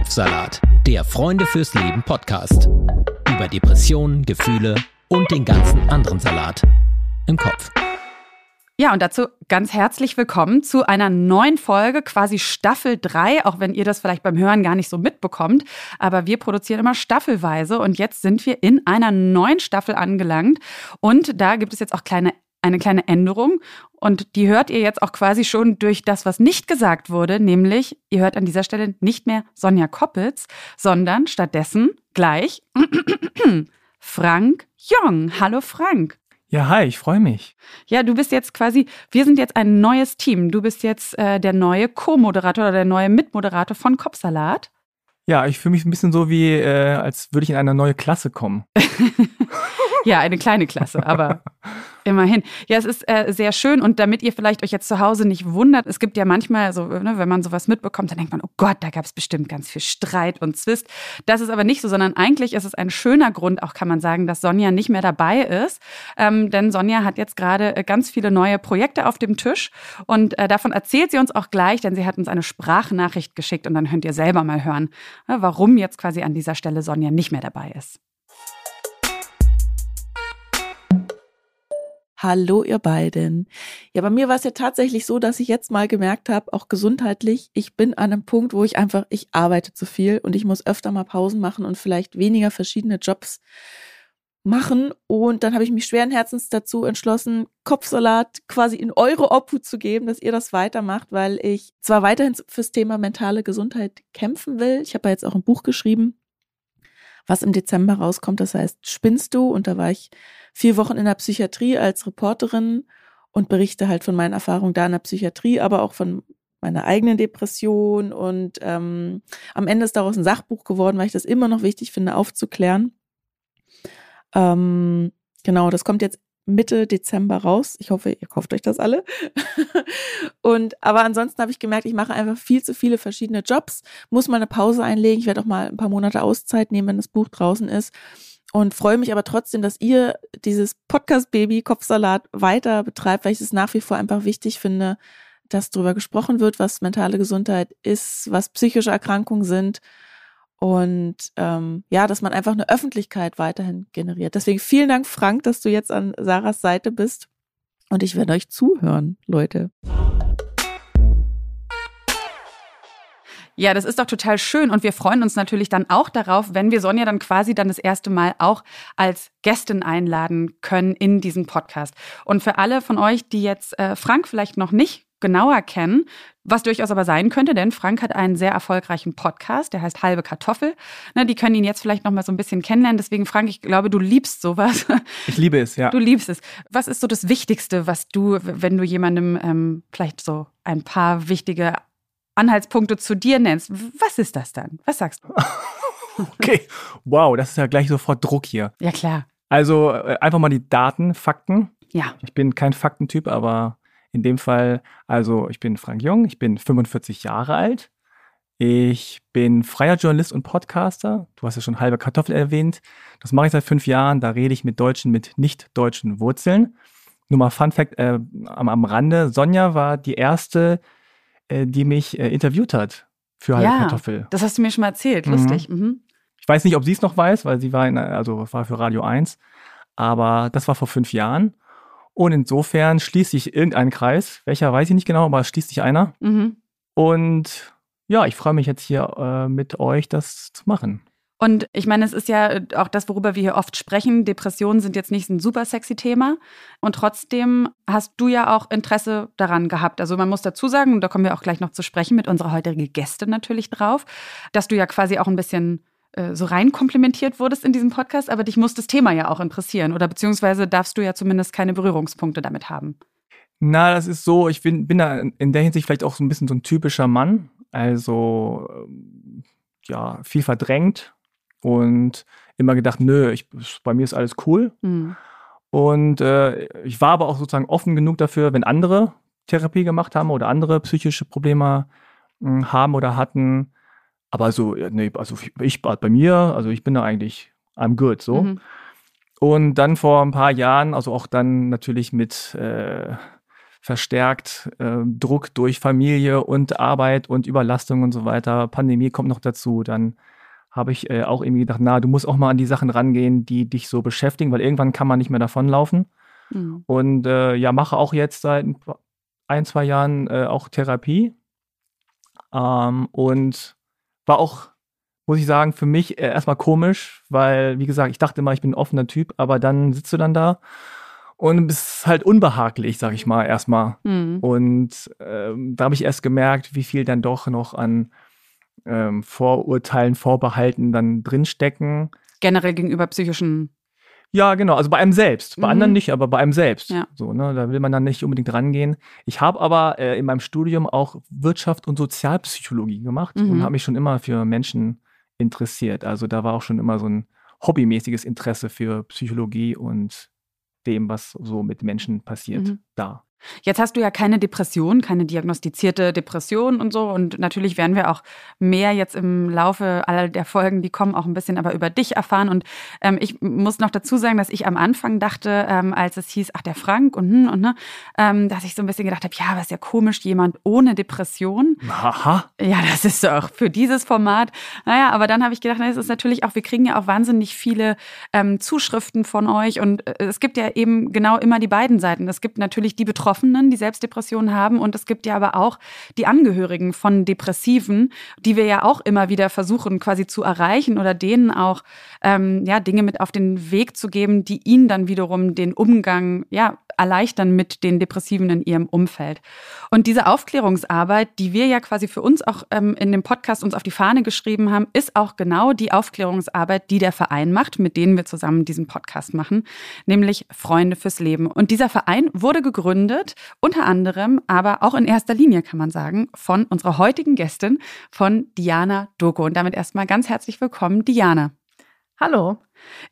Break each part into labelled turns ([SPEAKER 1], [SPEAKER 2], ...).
[SPEAKER 1] Kopfsalat, der Freunde fürs Leben Podcast. Über Depressionen, Gefühle und den ganzen anderen Salat im Kopf.
[SPEAKER 2] Ja, und dazu ganz herzlich willkommen zu einer neuen Folge, quasi Staffel 3, auch wenn ihr das vielleicht beim Hören gar nicht so mitbekommt. Aber wir produzieren immer staffelweise und jetzt sind wir in einer neuen Staffel angelangt. Und da gibt es jetzt auch kleine eine kleine Änderung und die hört ihr jetzt auch quasi schon durch das, was nicht gesagt wurde, nämlich ihr hört an dieser Stelle nicht mehr Sonja Koppitz, sondern stattdessen gleich Frank Jong. Hallo Frank.
[SPEAKER 3] Ja, hi, ich freue mich.
[SPEAKER 2] Ja, du bist jetzt quasi, wir sind jetzt ein neues Team. Du bist jetzt äh, der neue Co-Moderator oder der neue Mitmoderator von Kopfsalat.
[SPEAKER 3] Ja, ich fühle mich ein bisschen so wie, äh, als würde ich in eine neue Klasse kommen.
[SPEAKER 2] ja, eine kleine Klasse, aber Immerhin. Ja, es ist äh, sehr schön und damit ihr vielleicht euch jetzt zu Hause nicht wundert, es gibt ja manchmal so, ne, wenn man sowas mitbekommt, dann denkt man, oh Gott, da gab es bestimmt ganz viel Streit und Zwist. Das ist aber nicht so, sondern eigentlich ist es ein schöner Grund, auch kann man sagen, dass Sonja nicht mehr dabei ist. Ähm, denn Sonja hat jetzt gerade äh, ganz viele neue Projekte auf dem Tisch und äh, davon erzählt sie uns auch gleich, denn sie hat uns eine Sprachnachricht geschickt und dann könnt ihr selber mal hören, äh, warum jetzt quasi an dieser Stelle Sonja nicht mehr dabei ist.
[SPEAKER 4] Hallo ihr beiden. Ja, bei mir war es ja tatsächlich so, dass ich jetzt mal gemerkt habe, auch gesundheitlich, ich bin an einem Punkt, wo ich einfach, ich arbeite zu viel und ich muss öfter mal Pausen machen und vielleicht weniger verschiedene Jobs machen. Und dann habe ich mich schweren Herzens dazu entschlossen, Kopfsalat quasi in eure Obhut zu geben, dass ihr das weitermacht, weil ich zwar weiterhin fürs Thema mentale Gesundheit kämpfen will. Ich habe ja jetzt auch ein Buch geschrieben, was im Dezember rauskommt. Das heißt, spinnst du? Und da war ich vier Wochen in der Psychiatrie als Reporterin und berichte halt von meinen Erfahrungen da in der Psychiatrie, aber auch von meiner eigenen Depression. Und ähm, am Ende ist daraus ein Sachbuch geworden, weil ich das immer noch wichtig finde, aufzuklären. Ähm, genau, das kommt jetzt Mitte Dezember raus. Ich hoffe, ihr kauft euch das alle. und aber ansonsten habe ich gemerkt, ich mache einfach viel zu viele verschiedene Jobs, muss mal eine Pause einlegen. Ich werde auch mal ein paar Monate Auszeit nehmen, wenn das Buch draußen ist. Und freue mich aber trotzdem, dass ihr dieses Podcast-Baby Kopfsalat weiter betreibt, weil ich es nach wie vor einfach wichtig finde, dass darüber gesprochen wird, was mentale Gesundheit ist, was psychische Erkrankungen sind und ähm, ja, dass man einfach eine Öffentlichkeit weiterhin generiert. Deswegen vielen Dank, Frank, dass du jetzt an Sarahs Seite bist. Und ich werde euch zuhören, Leute.
[SPEAKER 2] Ja, das ist doch total schön und wir freuen uns natürlich dann auch darauf, wenn wir Sonja dann quasi dann das erste Mal auch als Gästin einladen können in diesen Podcast. Und für alle von euch, die jetzt äh, Frank vielleicht noch nicht genauer kennen, was durchaus aber sein könnte, denn Frank hat einen sehr erfolgreichen Podcast, der heißt Halbe Kartoffel. Ne, die können ihn jetzt vielleicht noch mal so ein bisschen kennenlernen. Deswegen, Frank, ich glaube, du liebst sowas.
[SPEAKER 3] Ich liebe es, ja.
[SPEAKER 2] Du liebst es. Was ist so das Wichtigste, was du, wenn du jemandem ähm, vielleicht so ein paar wichtige Anhaltspunkte zu dir nennst? Was ist das dann? Was sagst du?
[SPEAKER 3] okay, wow, das ist ja gleich sofort Druck hier.
[SPEAKER 2] Ja, klar.
[SPEAKER 3] Also äh, einfach mal die Daten, Fakten.
[SPEAKER 2] Ja.
[SPEAKER 3] Ich bin kein Faktentyp, aber in dem Fall, also ich bin Frank Jung, ich bin 45 Jahre alt. Ich bin freier Journalist und Podcaster. Du hast ja schon halbe Kartoffel erwähnt. Das mache ich seit fünf Jahren. Da rede ich mit Deutschen mit nicht deutschen Wurzeln. Nur mal Fun Fact äh, am, am Rande. Sonja war die erste, die mich äh, interviewt hat für halbe
[SPEAKER 2] ja,
[SPEAKER 3] Kartoffel.
[SPEAKER 2] Das hast du mir schon mal erzählt. Lustig. Mhm. Mhm.
[SPEAKER 3] Ich weiß nicht, ob sie es noch weiß, weil sie war, in, also war für Radio 1. Aber das war vor fünf Jahren. Und insofern schließt sich irgendein Kreis. Welcher weiß ich nicht genau, aber schließt sich einer. Mhm. Und ja, ich freue mich jetzt hier äh, mit euch, das zu machen.
[SPEAKER 2] Und ich meine, es ist ja auch das, worüber wir hier oft sprechen. Depressionen sind jetzt nicht ein super sexy Thema. Und trotzdem hast du ja auch Interesse daran gehabt. Also man muss dazu sagen, und da kommen wir auch gleich noch zu sprechen mit unserer heutigen Gäste natürlich drauf, dass du ja quasi auch ein bisschen äh, so rein komplimentiert wurdest in diesem Podcast, aber dich muss das Thema ja auch interessieren oder beziehungsweise darfst du ja zumindest keine Berührungspunkte damit haben.
[SPEAKER 3] Na, das ist so, ich bin, bin da in der Hinsicht vielleicht auch so ein bisschen so ein typischer Mann. Also ähm, ja, viel verdrängt und immer gedacht, nö, ich, bei mir ist alles cool. Mhm. Und äh, ich war aber auch sozusagen offen genug dafür, wenn andere Therapie gemacht haben oder andere psychische Probleme äh, haben oder hatten, aber so, nee, also ich bei mir, also ich bin da eigentlich, I'm good, so. Mhm. Und dann vor ein paar Jahren, also auch dann natürlich mit äh, verstärkt äh, Druck durch Familie und Arbeit und Überlastung und so weiter. Pandemie kommt noch dazu. Dann habe ich äh, auch irgendwie gedacht, na, du musst auch mal an die Sachen rangehen, die dich so beschäftigen, weil irgendwann kann man nicht mehr davonlaufen. Mhm. Und äh, ja, mache auch jetzt seit ein, zwei Jahren äh, auch Therapie. Ähm, und war auch, muss ich sagen, für mich äh, erstmal komisch, weil, wie gesagt, ich dachte immer, ich bin ein offener Typ, aber dann sitzt du dann da und bist halt unbehaglich, sag ich mal, erstmal. Mhm. Und ähm, da habe ich erst gemerkt, wie viel dann doch noch an ähm, Vorurteilen, Vorbehalten dann drinstecken.
[SPEAKER 2] Generell gegenüber psychischen
[SPEAKER 3] ja, genau. Also bei einem selbst. Bei mhm. anderen nicht, aber bei einem selbst. Ja. So, ne, da will man dann nicht unbedingt rangehen. Ich habe aber äh, in meinem Studium auch Wirtschaft und Sozialpsychologie gemacht mhm. und habe mich schon immer für Menschen interessiert. Also da war auch schon immer so ein hobbymäßiges Interesse für Psychologie und dem, was so mit Menschen passiert, mhm. da.
[SPEAKER 2] Jetzt hast du ja keine Depression, keine diagnostizierte Depression und so. Und natürlich werden wir auch mehr jetzt im Laufe aller der Folgen, die kommen, auch ein bisschen aber über dich erfahren. Und ähm, ich muss noch dazu sagen, dass ich am Anfang dachte, ähm, als es hieß, ach, der Frank und, hm, und ne, ähm, dass ich so ein bisschen gedacht habe, ja, aber ist ja komisch, jemand ohne Depression.
[SPEAKER 3] Aha.
[SPEAKER 2] Ja, das ist doch für dieses Format. Naja, aber dann habe ich gedacht, na, es ist natürlich auch, wir kriegen ja auch wahnsinnig viele ähm, Zuschriften von euch. Und äh, es gibt ja eben genau immer die beiden Seiten. Es gibt natürlich die Betroffenen, Betroffenen, die Selbstdepressionen haben. Und es gibt ja aber auch die Angehörigen von Depressiven, die wir ja auch immer wieder versuchen quasi zu erreichen oder denen auch ähm, ja, Dinge mit auf den Weg zu geben, die ihnen dann wiederum den Umgang ja, erleichtern mit den Depressiven in ihrem Umfeld. Und diese Aufklärungsarbeit, die wir ja quasi für uns auch ähm, in dem Podcast uns auf die Fahne geschrieben haben, ist auch genau die Aufklärungsarbeit, die der Verein macht, mit denen wir zusammen diesen Podcast machen, nämlich Freunde fürs Leben. Und dieser Verein wurde gegründet, unter anderem, aber auch in erster Linie kann man sagen, von unserer heutigen Gästin, von Diana Doko. Und damit erstmal ganz herzlich willkommen, Diana.
[SPEAKER 5] Hallo.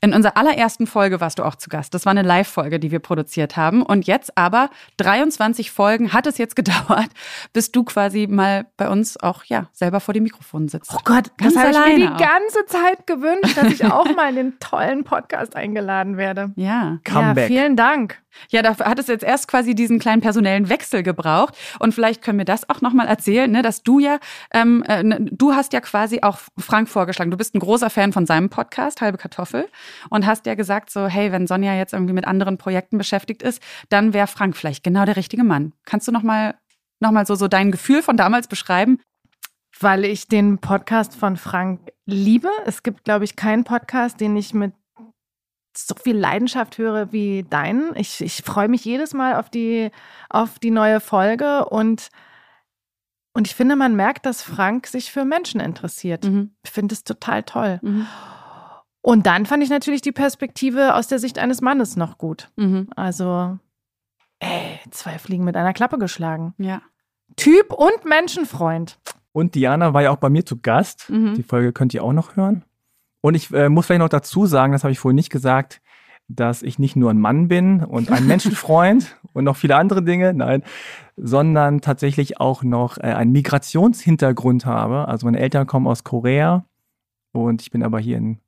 [SPEAKER 2] In unserer allerersten Folge warst du auch zu Gast. Das war eine Live-Folge, die wir produziert haben. Und jetzt aber 23 Folgen hat es jetzt gedauert, bis du quasi mal bei uns auch ja selber vor dem Mikrofon sitzt.
[SPEAKER 5] Oh Gott, Ganz das habe ich mir die auch. ganze Zeit gewünscht, dass ich auch mal in den tollen Podcast eingeladen werde.
[SPEAKER 2] Ja.
[SPEAKER 5] Comeback. Ja, vielen Dank.
[SPEAKER 2] Ja, da hat es jetzt erst quasi diesen kleinen personellen Wechsel gebraucht. Und vielleicht können wir das auch nochmal erzählen, ne, dass du ja, ähm, äh, du hast ja quasi auch Frank vorgeschlagen. Du bist ein großer Fan von seinem Podcast, Halbe Kartoffel. Und hast ja gesagt, so, hey, wenn Sonja jetzt irgendwie mit anderen Projekten beschäftigt ist, dann wäre Frank vielleicht genau der richtige Mann. Kannst du nochmal noch mal so, so dein Gefühl von damals beschreiben?
[SPEAKER 5] Weil ich den Podcast von Frank liebe. Es gibt, glaube ich, keinen Podcast, den ich mit so viel Leidenschaft höre wie deinen. Ich, ich freue mich jedes Mal auf die, auf die neue Folge und, und ich finde, man merkt, dass Frank sich für Menschen interessiert. Mhm. Ich finde es total toll. Mhm. Und dann fand ich natürlich die Perspektive aus der Sicht eines Mannes noch gut. Mhm. Also, ey, zwei Fliegen mit einer Klappe geschlagen.
[SPEAKER 2] Ja.
[SPEAKER 5] Typ und Menschenfreund.
[SPEAKER 3] Und Diana war ja auch bei mir zu Gast. Mhm. Die Folge könnt ihr auch noch hören. Und ich äh, muss vielleicht noch dazu sagen, das habe ich vorhin nicht gesagt, dass ich nicht nur ein Mann bin und ein Menschenfreund und noch viele andere Dinge, nein, sondern tatsächlich auch noch äh, einen Migrationshintergrund habe. Also meine Eltern kommen aus Korea und ich bin aber hier in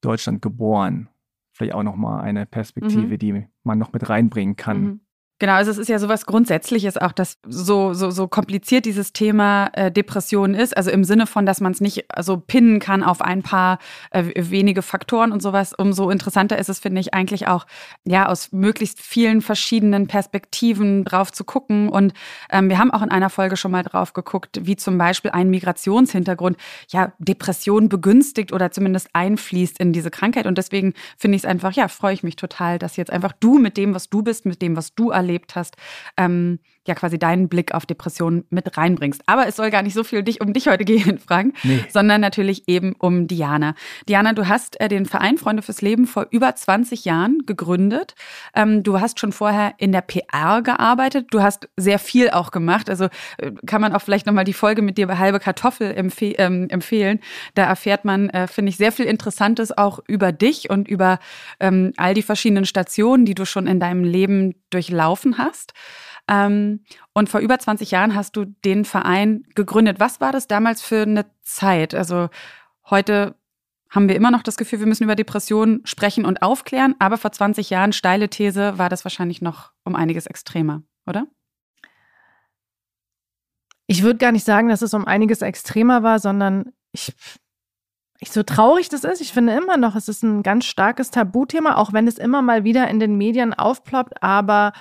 [SPEAKER 3] Deutschland geboren. Vielleicht auch nochmal eine Perspektive, mhm. die man noch mit reinbringen kann. Mhm.
[SPEAKER 2] Genau, also es ist ja sowas Grundsätzliches auch, dass so, so, so kompliziert dieses Thema äh, Depression ist. Also im Sinne von, dass man es nicht so pinnen kann auf ein paar äh, wenige Faktoren und sowas. Umso interessanter ist es, finde ich, eigentlich auch, ja, aus möglichst vielen verschiedenen Perspektiven drauf zu gucken. Und ähm, wir haben auch in einer Folge schon mal drauf geguckt, wie zum Beispiel ein Migrationshintergrund, ja, Depression begünstigt oder zumindest einfließt in diese Krankheit. Und deswegen finde ich es einfach, ja, freue ich mich total, dass jetzt einfach du mit dem, was du bist, mit dem, was du erlebst, erlebt hast, ähm, ja quasi deinen Blick auf Depressionen mit reinbringst. Aber es soll gar nicht so viel dich, um dich heute gehen, Frank, nee. sondern natürlich eben um Diana. Diana, du hast äh, den Verein Freunde fürs Leben vor über 20 Jahren gegründet. Ähm, du hast schon vorher in der PR gearbeitet. Du hast sehr viel auch gemacht. Also äh, kann man auch vielleicht nochmal die Folge mit dir bei Halbe Kartoffel empfeh ähm, empfehlen. Da erfährt man, äh, finde ich, sehr viel Interessantes auch über dich und über ähm, all die verschiedenen Stationen, die du schon in deinem Leben durchlaufen hast. Ähm, und vor über 20 Jahren hast du den Verein gegründet. Was war das damals für eine Zeit? Also heute haben wir immer noch das Gefühl, wir müssen über Depressionen sprechen und aufklären, aber vor 20 Jahren, steile These, war das wahrscheinlich noch um einiges extremer, oder?
[SPEAKER 5] ich würde gar nicht sagen, dass es um einiges extremer war, sondern ich, ich so traurig das ist, ich finde immer noch, es ist ein ganz starkes Tabuthema, auch wenn es immer mal wieder in den Medien aufploppt, aber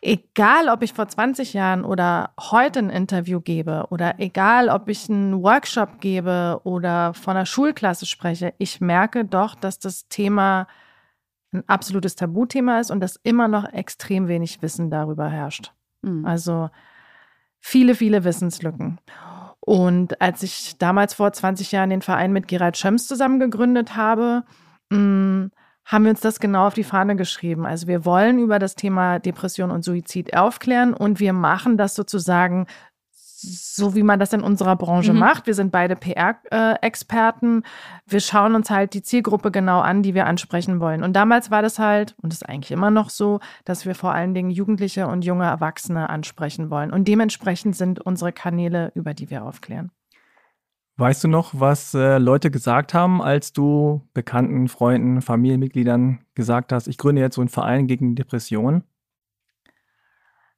[SPEAKER 5] egal, ob ich vor 20 Jahren oder heute ein Interview gebe oder egal, ob ich einen Workshop gebe oder von einer Schulklasse spreche, ich merke doch, dass das Thema ein absolutes Tabuthema ist und dass immer noch extrem wenig Wissen darüber herrscht. Mhm. Also viele, viele Wissenslücken. Und als ich damals vor 20 Jahren den Verein mit Gerald Schöms zusammen gegründet habe, mh, mm, haben wir uns das genau auf die Fahne geschrieben. Also wir wollen über das Thema Depression und Suizid aufklären und wir machen das sozusagen so wie man das in unserer Branche mhm. macht. Wir sind beide PR-Experten. wir schauen uns halt die Zielgruppe genau an, die wir ansprechen wollen. Und damals war das halt, und ist eigentlich immer noch so, dass wir vor allen Dingen Jugendliche und junge Erwachsene ansprechen wollen. Und dementsprechend sind unsere Kanäle, über die wir aufklären.
[SPEAKER 3] Weißt du noch, was äh, Leute gesagt haben, als du Bekannten, Freunden, Familienmitgliedern gesagt hast, ich gründe jetzt so einen Verein gegen Depressionen?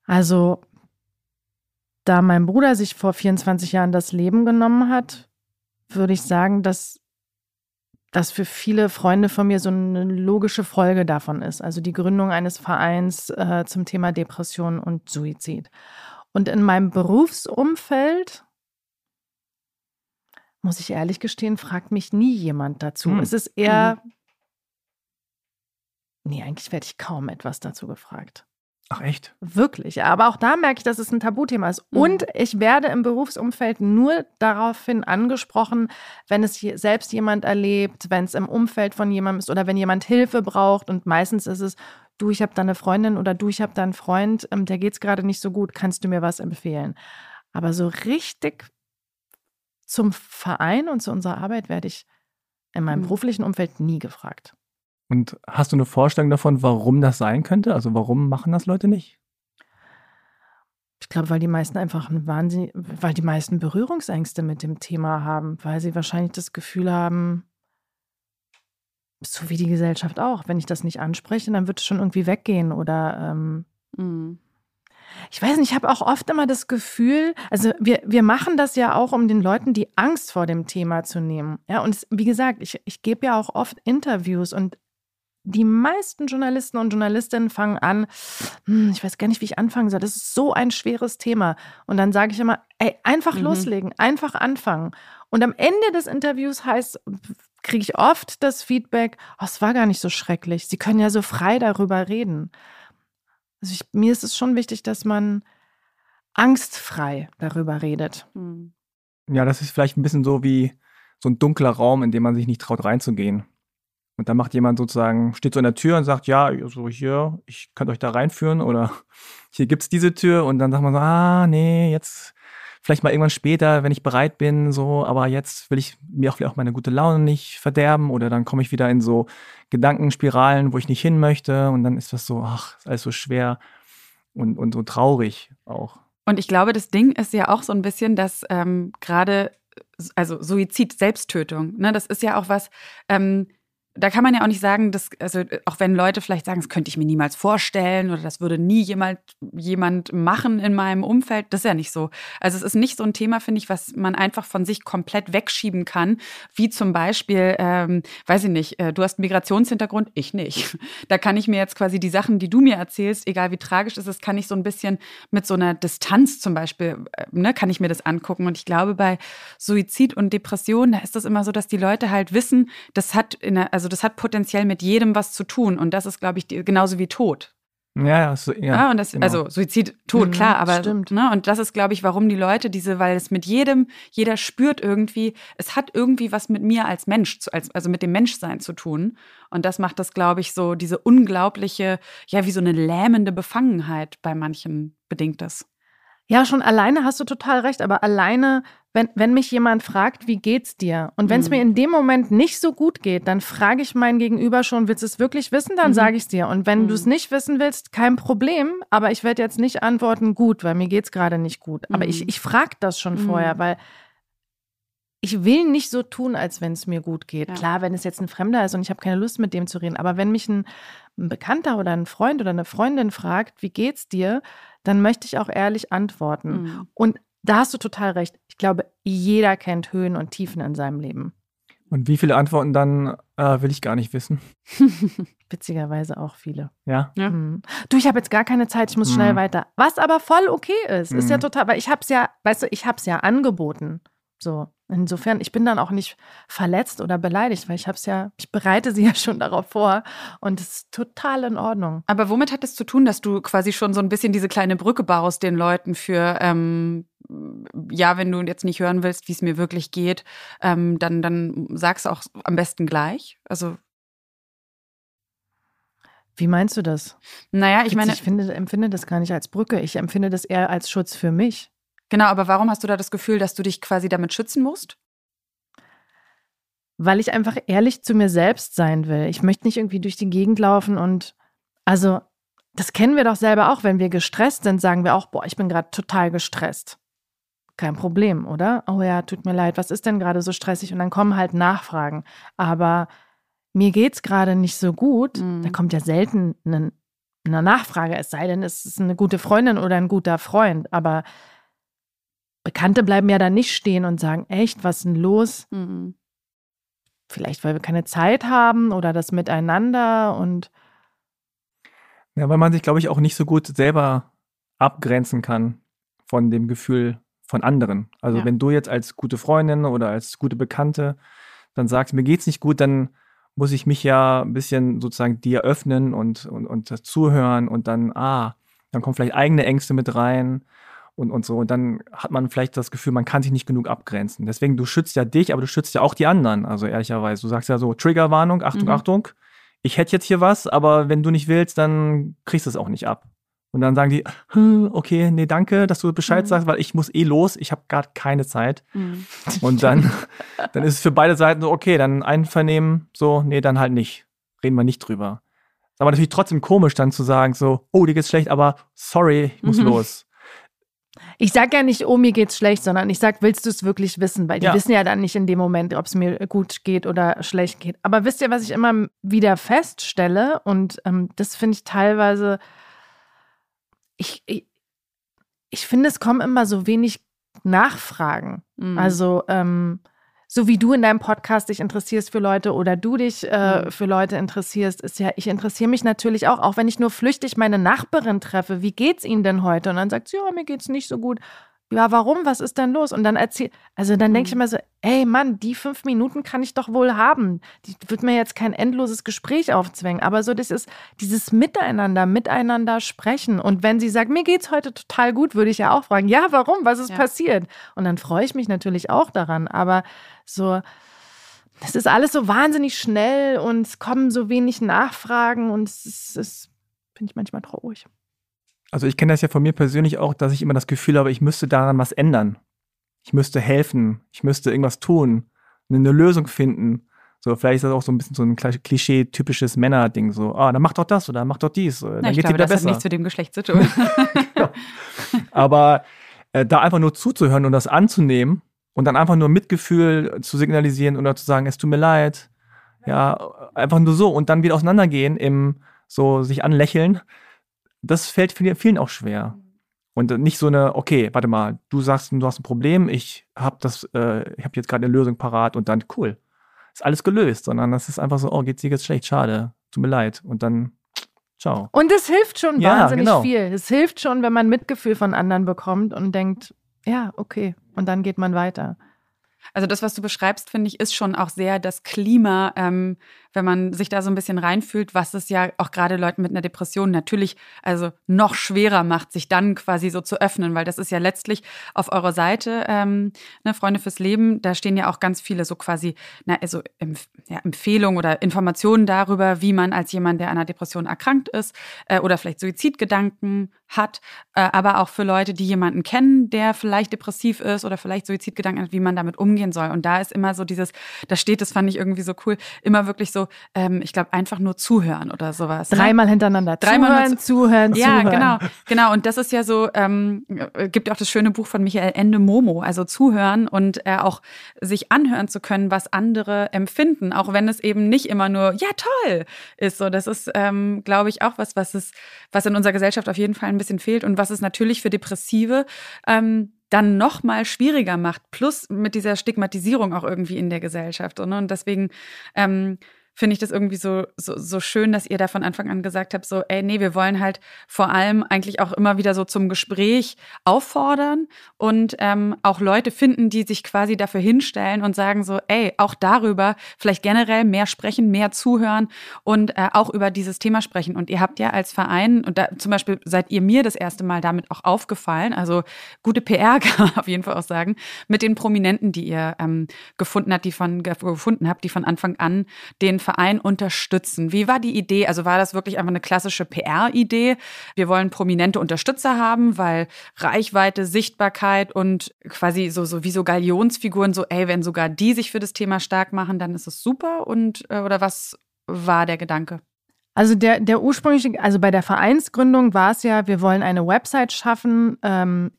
[SPEAKER 5] Also da mein Bruder sich vor 24 Jahren das Leben genommen hat, würde ich sagen, dass das für viele Freunde von mir so eine logische Folge davon ist. Also die Gründung eines Vereins äh, zum Thema Depression und Suizid. Und in meinem Berufsumfeld, muss ich ehrlich gestehen, fragt mich nie jemand dazu. Hm. Es ist eher, mhm. nee, eigentlich werde ich kaum etwas dazu gefragt.
[SPEAKER 3] Ach echt?
[SPEAKER 5] Wirklich. Aber auch da merke ich, dass es ein Tabuthema ist. Mhm. Und ich werde im Berufsumfeld nur daraufhin angesprochen, wenn es selbst jemand erlebt, wenn es im Umfeld von jemandem ist oder wenn jemand Hilfe braucht. Und meistens ist es, du, ich habe da eine Freundin oder du, ich habe da einen Freund, ähm, der geht es gerade nicht so gut, kannst du mir was empfehlen? Aber so richtig zum Verein und zu unserer Arbeit werde ich in meinem mhm. beruflichen Umfeld nie gefragt.
[SPEAKER 3] Und hast du eine Vorstellung davon, warum das sein könnte? Also warum machen das Leute nicht?
[SPEAKER 5] Ich glaube, weil die meisten einfach einen Wahnsinn, weil die meisten Berührungsängste mit dem Thema haben, weil sie wahrscheinlich das Gefühl haben, so wie die Gesellschaft auch, wenn ich das nicht anspreche, dann wird es schon irgendwie weggehen oder ähm, mhm. Ich weiß nicht, ich habe auch oft immer das Gefühl, also wir, wir machen das ja auch, um den Leuten die Angst vor dem Thema zu nehmen. Ja, und es, wie gesagt, ich, ich gebe ja auch oft Interviews und die meisten Journalisten und Journalistinnen fangen an, hm, ich weiß gar nicht, wie ich anfangen soll. Das ist so ein schweres Thema. Und dann sage ich immer, ey, einfach mhm. loslegen, einfach anfangen. Und am Ende des Interviews heißt, kriege ich oft das Feedback, oh, es war gar nicht so schrecklich. Sie können ja so frei darüber reden. Also ich, mir ist es schon wichtig, dass man angstfrei darüber redet.
[SPEAKER 3] Hm. Ja, das ist vielleicht ein bisschen so wie so ein dunkler Raum, in dem man sich nicht traut reinzugehen. Und dann macht jemand sozusagen, steht so in der Tür und sagt, ja, so hier, ich könnte euch da reinführen oder hier gibt es diese Tür und dann sagt man so, ah, nee, jetzt vielleicht mal irgendwann später, wenn ich bereit bin, so, aber jetzt will ich mir auch vielleicht auch meine gute Laune nicht verderben oder dann komme ich wieder in so Gedankenspiralen, wo ich nicht hin möchte und dann ist das so, ach, ist alles so schwer und, und so traurig auch.
[SPEAKER 2] Und ich glaube, das Ding ist ja auch so ein bisschen, dass ähm, gerade, also Suizid, Selbsttötung, ne, das ist ja auch was, ähm, da kann man ja auch nicht sagen, dass, also auch wenn Leute vielleicht sagen, das könnte ich mir niemals vorstellen oder das würde nie jemand, jemand machen in meinem Umfeld, das ist ja nicht so. Also es ist nicht so ein Thema, finde ich, was man einfach von sich komplett wegschieben kann, wie zum Beispiel, ähm, weiß ich nicht, äh, du hast einen Migrationshintergrund, ich nicht. Da kann ich mir jetzt quasi die Sachen, die du mir erzählst, egal wie tragisch es ist, kann ich so ein bisschen mit so einer Distanz zum Beispiel, äh, ne, kann ich mir das angucken. Und ich glaube, bei Suizid und Depression, da ist das immer so, dass die Leute halt wissen, das hat in der, also das hat potenziell mit jedem was zu tun. Und das ist, glaube ich, die, genauso wie Tod.
[SPEAKER 3] Ja, so, ja.
[SPEAKER 2] ja und das, genau. also Suizid, Tod, mhm, klar, aber
[SPEAKER 5] stimmt.
[SPEAKER 2] Ne, und das ist, glaube ich, warum die Leute diese, weil es mit jedem, jeder spürt irgendwie, es hat irgendwie was mit mir als Mensch, zu, als, also mit dem Menschsein zu tun. Und das macht das, glaube ich, so diese unglaubliche, ja, wie so eine lähmende Befangenheit bei manchen bedingt das.
[SPEAKER 5] Ja, schon alleine hast du total recht, aber alleine, wenn, wenn mich jemand fragt, wie geht's dir? Und wenn es mhm. mir in dem Moment nicht so gut geht, dann frage ich mein Gegenüber schon, willst du es wirklich wissen? Dann mhm. sage ich es dir. Und wenn mhm. du es nicht wissen willst, kein Problem. Aber ich werde jetzt nicht antworten, gut, weil mir geht's gerade nicht gut. Aber ich, mhm. ich frage das schon vorher, mhm. weil ich will nicht so tun, als wenn es mir gut geht. Ja. Klar, wenn es jetzt ein Fremder ist und ich habe keine Lust mit dem zu reden, aber wenn mich ein, ein, Bekannter oder ein Freund oder eine Freundin fragt, wie geht's dir, dann möchte ich auch ehrlich antworten.
[SPEAKER 2] Mhm.
[SPEAKER 5] Und da hast du total recht. Ich glaube, jeder kennt Höhen und Tiefen in seinem Leben.
[SPEAKER 3] Und wie viele Antworten dann äh, will ich gar nicht wissen.
[SPEAKER 5] Witzigerweise auch viele.
[SPEAKER 3] Ja.
[SPEAKER 2] Ja.
[SPEAKER 5] Mhm. Du, ich habe jetzt gar keine Zeit, ich muss schnell
[SPEAKER 3] Mhm.
[SPEAKER 5] weiter. Was aber voll okay ist, ist ja
[SPEAKER 3] Mhm.
[SPEAKER 5] total, weil ich habe es ja, weißt du, ich habe es ja angeboten. So, insofern, ich bin dann auch nicht verletzt oder beleidigt, weil ich habe es ja, ich bereite sie ja schon darauf vor und es ist total in Ordnung.
[SPEAKER 2] Aber womit hat es zu tun, dass du quasi schon so ein bisschen diese kleine Brücke baust den Leuten für, ähm, ja, wenn du jetzt nicht hören willst, wie es mir wirklich geht, ähm, dann, dann sag's auch am besten gleich. Also,
[SPEAKER 5] Wie meinst du das?
[SPEAKER 2] naja, ich meine,
[SPEAKER 5] ich finde, empfinde das gar nicht als Brücke. Ich empfinde das eher als Schutz für mich.
[SPEAKER 2] Genau, aber warum hast du da das Gefühl, dass du dich quasi damit schützen musst?
[SPEAKER 5] weil ich einfach ehrlich zu mir selbst sein will. Ich möchte nicht irgendwie durch die Gegend laufen und also das kennen wir doch selber auch, wenn wir gestresst sind, sagen wir auch, boah, ich bin gerade total gestresst. Kein Problem, oder? Oh ja, tut mir leid, was ist denn gerade so stressig? Und dann kommen halt Nachfragen. Aber mir geht's gerade nicht so gut.
[SPEAKER 2] Mhm.
[SPEAKER 5] Da kommt ja selten eine, eine Nachfrage, es sei denn, es ist eine gute Freundin oder ein guter Freund. Aber Bekannte bleiben ja da nicht stehen und sagen, echt, was ist denn los?
[SPEAKER 2] Mhm.
[SPEAKER 5] Vielleicht, weil wir keine Zeit haben oder das Miteinander und
[SPEAKER 3] Ja, weil man sich, glaube ich, auch nicht so gut selber abgrenzen kann von dem Gefühl von anderen. Also
[SPEAKER 2] Ja.
[SPEAKER 3] wenn du jetzt als gute Freundin oder als gute Bekannte dann sagst, mir geht's nicht gut, dann muss ich mich ja ein bisschen sozusagen dir öffnen und, und, und zuhören und dann, ah, dann kommen vielleicht eigene Ängste mit rein und, und so. Und dann hat man vielleicht das Gefühl, man kann sich nicht genug abgrenzen. Deswegen, du schützt ja dich, aber du schützt ja auch die anderen. Also ehrlicherweise, du sagst ja so, Triggerwarnung, Achtung,
[SPEAKER 2] Mhm.
[SPEAKER 3] Achtung, ich hätte jetzt hier was, aber wenn du nicht willst, dann kriegst du es auch nicht ab. Und dann sagen die, "Hm, okay, nee, danke, dass du Bescheid
[SPEAKER 2] Mhm.
[SPEAKER 3] sagst, weil ich muss eh los, ich habe gerade keine Zeit.
[SPEAKER 2] Mhm.
[SPEAKER 3] Und dann, dann ist es für beide Seiten so, okay, dann einvernehmen, so, nee, dann halt nicht. Reden wir nicht drüber. Ist aber natürlich trotzdem komisch, dann zu sagen, so, oh, dir geht's schlecht, aber sorry, ich muss
[SPEAKER 2] Mhm.
[SPEAKER 3] los.
[SPEAKER 5] Ich sag ja nicht, oh, mir geht's schlecht, sondern ich sag, willst du es wirklich wissen? Weil die
[SPEAKER 3] Ja.
[SPEAKER 5] wissen ja dann nicht in dem Moment, ob es mir gut geht oder schlecht geht. Aber wisst ihr, was ich immer wieder feststelle? Und ähm, das finde ich teilweise, ich, ich, ich finde, es kommen immer so wenig Nachfragen.
[SPEAKER 2] Mhm.
[SPEAKER 5] Also, ähm, so wie du in deinem Podcast dich interessierst für Leute oder du dich äh, für Leute interessierst, ist ja, ich interessiere mich natürlich auch, auch wenn ich nur flüchtig meine Nachbarin treffe, wie geht's Ihnen denn heute? Und dann sagt sie, ja, mir geht's nicht so gut. Ja, warum? Was ist denn los? Und dann erzähl, also dann denke ich
[SPEAKER 2] Mhm.
[SPEAKER 5] immer so, ey Mann, die fünf Minuten kann ich doch wohl haben. Die wird mir jetzt kein endloses Gespräch aufzwängen. Aber so das ist dieses Miteinander, miteinander sprechen. Und wenn sie sagt, mir geht's heute total gut, würde ich ja auch fragen, ja, warum? Was ist
[SPEAKER 2] Ja.
[SPEAKER 5] passiert? Und dann freue ich mich natürlich auch daran. Aber so, das ist alles so wahnsinnig schnell und es kommen so wenig Nachfragen und es ist, finde ich manchmal traurig.
[SPEAKER 3] Also ich kenne das ja von mir persönlich auch, dass ich immer das Gefühl habe, ich müsste daran was ändern. Ich müsste helfen, ich müsste irgendwas tun, eine Lösung finden. So, vielleicht ist das auch so ein bisschen so ein Klischee-typisches Männerding. So, ah, dann mach doch das oder mach doch dies. Dann
[SPEAKER 2] Na, ich
[SPEAKER 3] geht's dir
[SPEAKER 2] glaube,
[SPEAKER 3] wieder
[SPEAKER 2] das hat
[SPEAKER 3] besser.
[SPEAKER 2] nichts mit dem Geschlecht zu tun.
[SPEAKER 3] Aber äh, da einfach nur zuzuhören und das anzunehmen und dann einfach nur Mitgefühl zu signalisieren oder zu sagen, es tut mir leid. Ja, einfach nur so und dann wieder auseinandergehen im so sich anlächeln. Das fällt vielen auch schwer. Und nicht so eine, okay, warte mal, du sagst, du hast ein Problem, ich habe das, äh, ich habe jetzt gerade eine Lösung parat und dann cool, ist alles gelöst, sondern das ist einfach so, oh, geht's dir jetzt schlecht, schade, tut mir leid und dann ciao.
[SPEAKER 5] Und es hilft schon
[SPEAKER 3] Ja,
[SPEAKER 5] wahnsinnig
[SPEAKER 3] genau.
[SPEAKER 5] viel. Es hilft schon, wenn man Mitgefühl von anderen bekommt und denkt, ja, okay. Und dann geht man weiter.
[SPEAKER 2] Also das, was du beschreibst, finde ich, ist schon auch sehr das Klima, ähm, wenn man sich da so ein bisschen reinfühlt, was es ja auch gerade Leuten mit einer Depression natürlich also noch schwerer macht, sich dann quasi so zu öffnen, weil das ist ja letztlich auf eurer Seite, ähm, ne, Freunde fürs Leben, da stehen ja auch ganz viele so quasi, na, also Empf ja, Empfehlungen oder Informationen darüber, wie man als jemand, der an einer Depression erkrankt ist äh, oder vielleicht Suizidgedanken hat, äh, aber auch für Leute, die jemanden kennen, der vielleicht depressiv ist oder vielleicht Suizidgedanken hat, wie man damit umgehen soll. Und da ist immer so dieses, da steht, das fand ich irgendwie so cool, immer wirklich so, ähm, ich glaube, einfach nur zuhören oder sowas. ne?
[SPEAKER 5] Dreimal hintereinander.
[SPEAKER 2] Dreimal
[SPEAKER 5] zuhören, zuhören,
[SPEAKER 2] Ja,
[SPEAKER 5] zuhören.
[SPEAKER 2] genau, genau. Und das ist ja so, ähm, äh, gibt ja auch das schöne Buch von Michael Ende Momo, also zuhören und äh, auch sich anhören zu können, was andere empfinden, auch wenn es eben nicht immer nur ja toll ist. So, das ist, ähm, glaube ich, auch was, was es, was in unserer Gesellschaft auf jeden Fall ein bisschen fehlt und was es natürlich für Depressive ähm, dann noch mal schwieriger macht, plus mit dieser Stigmatisierung auch irgendwie in der Gesellschaft. Und, und deswegen ähm, finde ich das irgendwie so, so, so schön, dass ihr da von Anfang an gesagt habt, so, ey, nee, wir wollen halt vor allem eigentlich auch immer wieder so zum Gespräch auffordern und ähm, auch Leute finden, die sich quasi dafür hinstellen und sagen so, ey, auch darüber vielleicht generell mehr sprechen, mehr zuhören und äh, auch über dieses Thema sprechen. Und ihr habt ja als Verein, und da zum Beispiel seid ihr mir das erste Mal damit auch aufgefallen, also gute PR kann man auf jeden Fall auch sagen, mit den Prominenten, die ihr ähm, gefunden habt, die von gefunden habt, die von Anfang an den Verein unterstützen. Wie war die Idee? Also war das wirklich einfach eine klassische PR-Idee? Wir wollen prominente Unterstützer haben, weil Reichweite, Sichtbarkeit und quasi so, so wie so Galionsfiguren, so, ey, wenn sogar die sich für das Thema stark machen, dann ist es super. Und äh, oder was war der Gedanke?
[SPEAKER 5] Also der, der ursprüngliche, also bei der Vereinsgründung war es ja, wir wollen eine Website schaffen, ähm,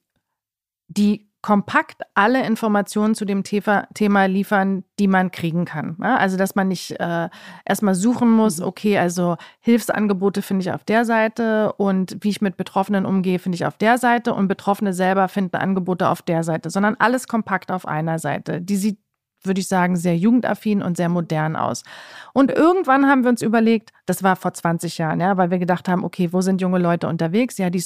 [SPEAKER 5] die kompakt alle Informationen zu dem Thema liefern, die man kriegen kann. Also, dass man nicht äh, erstmal suchen muss, mhm. okay, also Hilfsangebote finde ich auf der Seite und wie ich mit Betroffenen umgehe, finde ich auf der Seite und Betroffene selber finden Angebote auf der Seite, sondern alles kompakt auf einer Seite. Die sieht würde ich sagen, sehr jugendaffin und sehr modern aus. Und irgendwann haben wir uns überlegt, das war vor 20 Jahren, ja, weil wir gedacht haben, okay, wo sind junge Leute unterwegs? Ja, die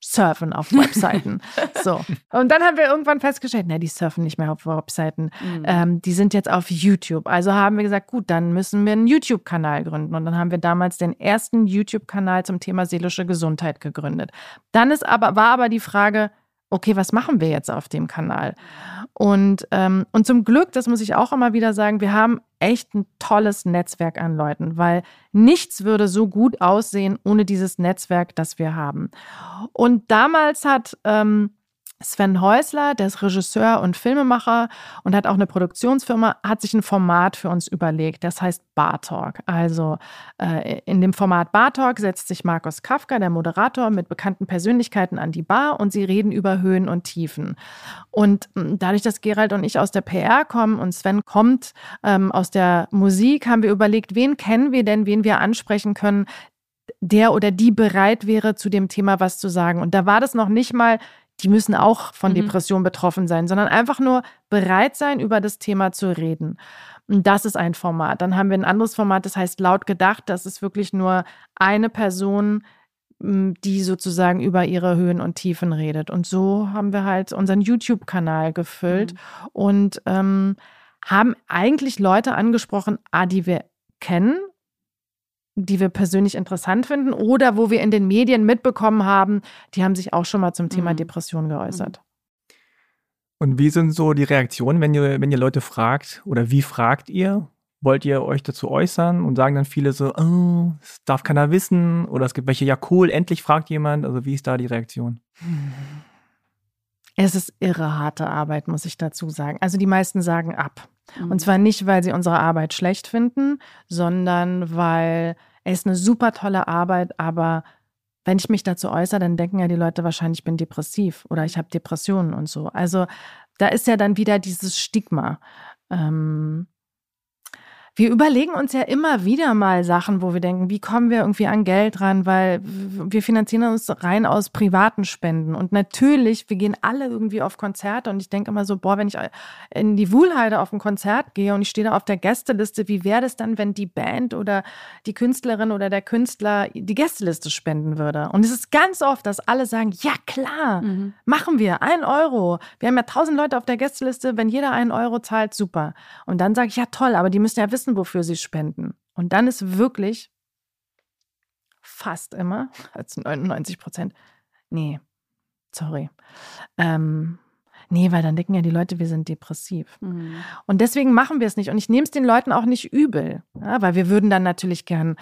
[SPEAKER 5] surfen auf Webseiten. so. Und dann haben wir irgendwann festgestellt, na, die surfen nicht mehr auf Webseiten. Mhm. Ähm, die sind jetzt auf YouTube. Also haben wir gesagt, gut, dann müssen wir einen YouTube-Kanal gründen. Und dann haben wir damals den ersten YouTube-Kanal zum Thema seelische Gesundheit gegründet. Dann ist aber, war aber die Frage, okay, was machen wir jetzt auf dem Kanal? Und, ähm, und zum Glück, das muss ich auch immer wieder sagen, wir haben echt ein tolles Netzwerk an Leuten, weil nichts würde so gut aussehen ohne dieses Netzwerk, das wir haben. Und damals hat ähm, Sven Häusler, der ist Regisseur und Filmemacher und hat auch eine Produktionsfirma, hat sich ein Format für uns überlegt. Das heißt Bar Talk. Also äh, in dem Format Bar Talk setzt sich Markus Kafka, der Moderator, mit bekannten Persönlichkeiten an die Bar und sie reden über Höhen und Tiefen. Und hm, dadurch, dass Gerald und ich aus der PR kommen und Sven kommt ähm, aus der Musik, haben wir überlegt, wen kennen wir denn, wen wir ansprechen können, der oder die bereit wäre, zu dem Thema was zu sagen. Und da war das noch nicht mal, die müssen auch von mhm. Depression betroffen sein, sondern einfach nur bereit sein, über das Thema zu reden. Und das ist ein Format. Dann haben wir ein anderes Format, das heißt laut gedacht. Das ist wirklich nur eine Person, die sozusagen über ihre Höhen und Tiefen redet. Und so haben wir halt unseren YouTube-Kanal gefüllt mhm. und ähm, haben eigentlich Leute angesprochen, ah, die wir kennen, die wir persönlich interessant finden oder wo wir in den Medien mitbekommen haben, die haben sich auch schon mal zum Thema mhm. Depression geäußert.
[SPEAKER 3] Und wie sind so die Reaktionen, wenn ihr, wenn ihr Leute fragt oder wie fragt ihr? Wollt ihr euch dazu äußern und sagen dann viele so, oh, das darf keiner wissen oder es gibt welche, ja cool, endlich fragt jemand. Also wie ist da die Reaktion?
[SPEAKER 5] Es ist irre harte Arbeit, muss ich dazu sagen. Also die meisten sagen ab. Mhm. Und zwar nicht, weil sie unsere Arbeit schlecht finden, sondern weil es eine super tolle Arbeit, aber wenn ich mich dazu äußere, dann denken ja die Leute wahrscheinlich, ich bin depressiv oder ich habe Depressionen und so. Also da ist ja dann wieder dieses Stigma. Ähm, wir überlegen uns ja immer wieder mal Sachen, wo wir denken, wie kommen wir irgendwie an Geld ran, weil wir finanzieren uns rein aus privaten Spenden. Und natürlich, wir gehen alle irgendwie auf Konzerte und ich denke immer so, boah, wenn ich in die Wuhlheide auf ein Konzert gehe und ich stehe da auf der Gästeliste, wie wäre das dann, wenn die Band oder die Künstlerin oder der Künstler die Gästeliste spenden würde? Und es ist ganz oft, dass alle sagen, ja klar, mhm. machen wir, ein Euro. Wir haben ja tausend Leute auf der Gästeliste, wenn jeder einen Euro zahlt, super. Und dann sage ich, ja toll, aber die müssen ja wissen, wissen, wofür sie spenden. Und dann ist wirklich fast immer, als 99 Prozent, nee, sorry. Ähm, nee, weil dann denken ja die Leute, wir sind depressiv. Mhm. Und deswegen machen wir es nicht. Und ich nehme es den Leuten auch nicht übel, ja, weil wir würden dann natürlich gern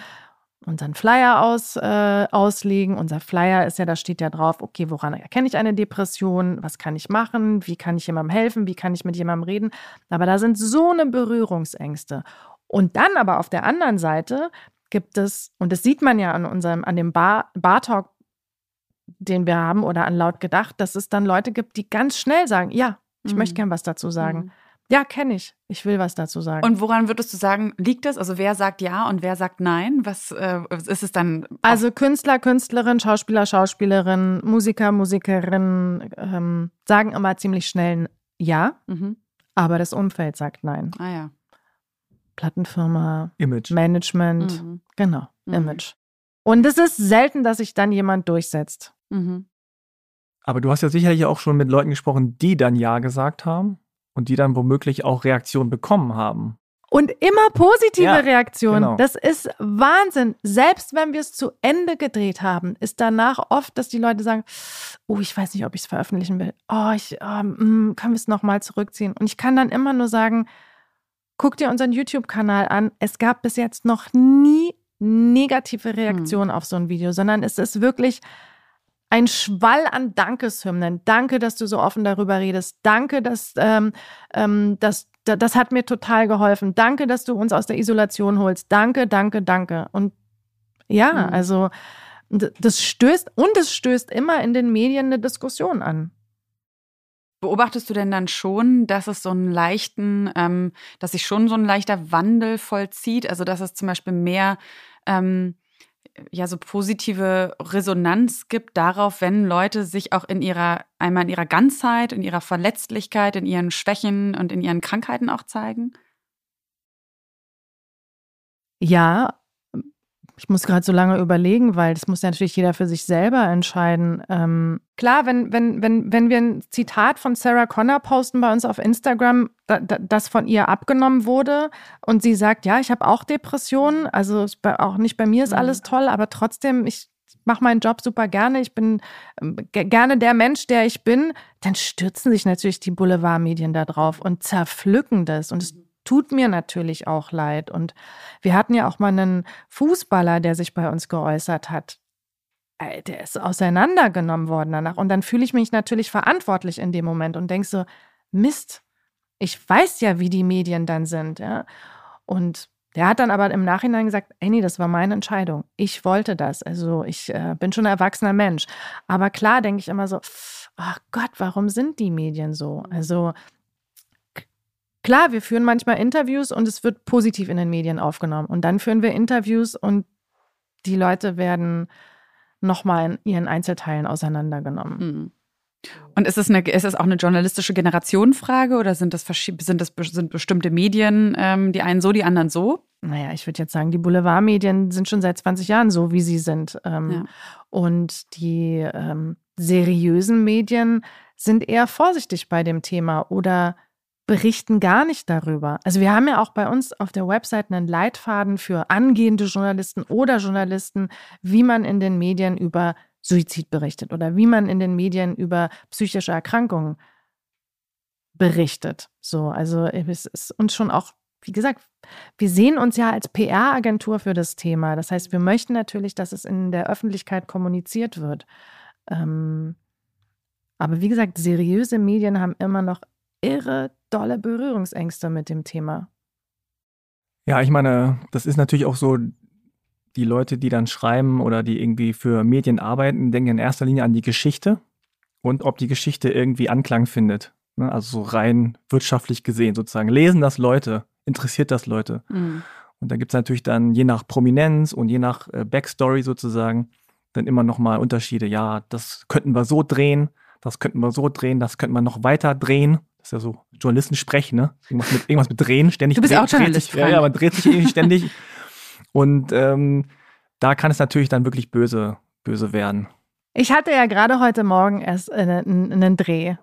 [SPEAKER 5] unseren Flyer aus, äh, auslegen. Unser Flyer ist ja, da steht ja drauf, okay, woran erkenne ich eine Depression? Was kann ich machen? Wie kann ich jemandem helfen? Wie kann ich mit jemandem reden? Aber da sind so eine Berührungsängste. Und dann aber auf der anderen Seite gibt es, und das sieht man ja an unserem, an dem Bar, Bar Talk, den wir haben oder an laut gedacht, dass es dann Leute gibt, die ganz schnell sagen, ja, ich mhm. möchte gern was dazu sagen. Mhm. Ja, kenne ich. Ich will was dazu sagen.
[SPEAKER 2] Und woran würdest du sagen, liegt das? Also wer sagt ja und wer sagt nein? Was äh, ist es dann?
[SPEAKER 5] Also Künstler, Künstlerin, Schauspieler, Schauspielerin, Musiker, Musikerin ähm, sagen immer ziemlich schnell ja,
[SPEAKER 2] Mhm.
[SPEAKER 5] aber das Umfeld sagt nein.
[SPEAKER 2] Ah ja.
[SPEAKER 5] Plattenfirma,
[SPEAKER 3] Image.
[SPEAKER 5] Management,
[SPEAKER 2] Mhm.
[SPEAKER 5] genau,
[SPEAKER 2] Mhm.
[SPEAKER 5] Image. Und es ist selten, dass sich dann jemand durchsetzt.
[SPEAKER 2] Mhm.
[SPEAKER 3] Aber du hast ja sicherlich auch schon mit Leuten gesprochen, die dann Ja gesagt haben und die dann womöglich auch Reaktionen bekommen haben.
[SPEAKER 5] Und immer positive
[SPEAKER 3] Ja,
[SPEAKER 5] Reaktionen.
[SPEAKER 3] genau.
[SPEAKER 5] Das ist Wahnsinn. Selbst wenn wir es zu Ende gedreht haben, ist danach oft, dass die Leute sagen, oh, ich weiß nicht, ob ich es veröffentlichen will. Oh, ich, ähm, mm, können wir es nochmal zurückziehen? Und ich kann dann immer nur sagen, guck dir unseren YouTube-Kanal an. Es gab bis jetzt noch nie negative Reaktionen auf so ein Video, sondern es ist wirklich ein Schwall an Dankeshymnen. Danke, dass du so offen darüber redest. Danke, dass, ähm, ähm, dass da- das hat mir total geholfen. Danke, dass du uns aus der Isolation holst. Danke, danke, danke. Und ja,
[SPEAKER 2] Mhm.
[SPEAKER 5] also das stößt und es stößt immer in den Medien eine Diskussion an.
[SPEAKER 2] Beobachtest du denn dann schon, dass es so einen leichten, ähm, dass sich schon so ein leichter Wandel vollzieht? Also dass es zum Beispiel mehr ähm, ja so positive Resonanz gibt darauf, wenn Leute sich auch in ihrer einmal in ihrer Ganzheit, in ihrer Verletzlichkeit, in ihren Schwächen und in ihren Krankheiten auch zeigen?
[SPEAKER 5] Ja, ich muss gerade so lange überlegen, weil das muss ja natürlich jeder für sich selber entscheiden. Ähm, klar, wenn, wenn, wenn, wenn wir ein Zitat von Sarah Connor posten bei uns auf Instagram, da, da, das von ihr abgenommen wurde und sie sagt, ja, ich habe auch Depressionen, also auch nicht bei mir ist
[SPEAKER 2] Mhm.
[SPEAKER 5] alles toll, aber trotzdem, ich mache meinen Job super gerne, ich bin ähm, ge- gerne der Mensch, der ich bin, dann stürzen sich natürlich die Boulevardmedien da drauf und zerpflücken das und es tut mir natürlich auch leid. Und wir hatten ja auch mal einen Fußballer, der sich bei uns geäußert hat. Ey, Der ist auseinandergenommen worden danach. Und dann fühle ich mich natürlich verantwortlich in dem Moment und denke so, Mist, ich weiß ja, wie die Medien dann sind. Ja? Und der hat dann aber im Nachhinein gesagt, ey, nee, das war meine Entscheidung. Ich wollte das. Also ich äh, bin schon ein erwachsener Mensch. Aber klar denke ich immer so, ach Gott, warum sind die Medien so? Also Klar, wir führen manchmal Interviews und es wird positiv in den Medien aufgenommen. Und dann führen wir Interviews und die Leute werden nochmal in ihren Einzelteilen auseinandergenommen.
[SPEAKER 2] Mhm. Und ist es, eine, ist es auch eine journalistische Generationenfrage oder sind das, sind das sind bestimmte Medien, ähm, die einen so, die anderen so?
[SPEAKER 5] Naja, ich würde jetzt sagen, die Boulevardmedien sind schon seit 20 Jahren so, wie sie sind. Ähm,
[SPEAKER 2] Ja.
[SPEAKER 5] Und die ähm, seriösen Medien sind eher vorsichtig bei dem Thema oder berichten gar nicht darüber. Also wir haben ja auch bei uns auf der Website einen Leitfaden für angehende Journalisten oder Journalisten, wie man in den Medien über Suizid berichtet oder wie man in den Medien über psychische Erkrankungen berichtet. So, also es ist uns schon auch, wie gesagt, wir sehen uns ja als PR-Agentur für das Thema. Das heißt, wir möchten natürlich, dass es in der Öffentlichkeit kommuniziert wird. Ähm, aber wie gesagt, seriöse Medien haben immer noch irre dolle Berührungsängste mit dem Thema.
[SPEAKER 3] Ja, ich meine, das ist natürlich auch so, die Leute, die dann schreiben oder die irgendwie für Medien arbeiten, denken in erster Linie an die Geschichte und ob die Geschichte irgendwie Anklang findet. Ne? Also so rein wirtschaftlich gesehen sozusagen. Lesen das Leute, interessiert das Leute.
[SPEAKER 2] Mhm.
[SPEAKER 3] Und da gibt es natürlich dann je nach Prominenz und je nach äh, Backstory sozusagen dann immer nochmal Unterschiede. Ja, das könnten wir so drehen, das könnten wir so drehen, das könnten wir noch weiter drehen. Das ist ja so Journalistensprech, ne? Irgendwas mit, irgendwas mit drehen, ständig.
[SPEAKER 2] Du bist
[SPEAKER 3] dreht-
[SPEAKER 2] auch Journalist,
[SPEAKER 3] sich, ja, ja, man dreht sich irgendwie ständig. Und ähm, da kann es natürlich dann wirklich böse, böse werden.
[SPEAKER 5] Ich hatte ja gerade heute Morgen erst einen, einen Dreh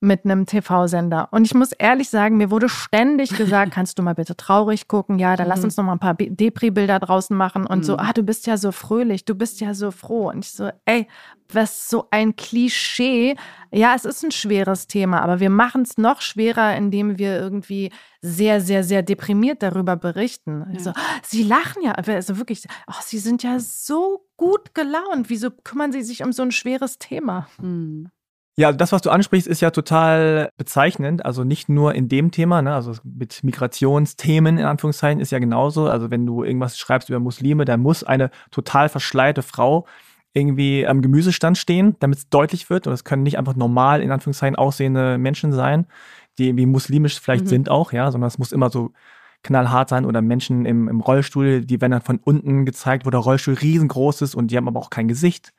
[SPEAKER 5] mit einem TV-Sender. Und ich muss ehrlich sagen, mir wurde ständig gesagt, kannst du mal bitte traurig gucken? Ja, dann lass
[SPEAKER 2] Mhm.
[SPEAKER 5] uns noch mal ein paar Depri-Bilder draußen machen und so,
[SPEAKER 2] Mhm.
[SPEAKER 5] ah, du bist ja so fröhlich, du bist ja so froh. Und ich so, ey, was so ein Klischee. Ja, es ist ein schweres Thema, aber wir machen es noch schwerer, indem wir irgendwie sehr, sehr, sehr deprimiert darüber berichten.
[SPEAKER 2] Ja.
[SPEAKER 5] Also, sie lachen ja, also wirklich, ach, sie sind ja so gut gelaunt. Wieso kümmern sie sich um so ein schweres Thema?
[SPEAKER 2] Mhm.
[SPEAKER 3] Ja, das, was du ansprichst, ist ja total bezeichnend. Also nicht nur in dem Thema, ne? also mit Migrationsthemen in Anführungszeichen ist ja genauso. Also wenn du irgendwas schreibst über Muslime, dann muss eine total verschleierte Frau irgendwie am Gemüsestand stehen, damit es deutlich wird. Und es können nicht einfach normal in Anführungszeichen aussehende Menschen sein, die irgendwie muslimisch vielleicht
[SPEAKER 2] Mhm.
[SPEAKER 3] sind auch, ja, sondern es muss immer so knallhart sein oder Menschen im, im Rollstuhl, die werden dann von unten gezeigt, wo der Rollstuhl riesengroß ist und die haben aber auch kein Gesicht.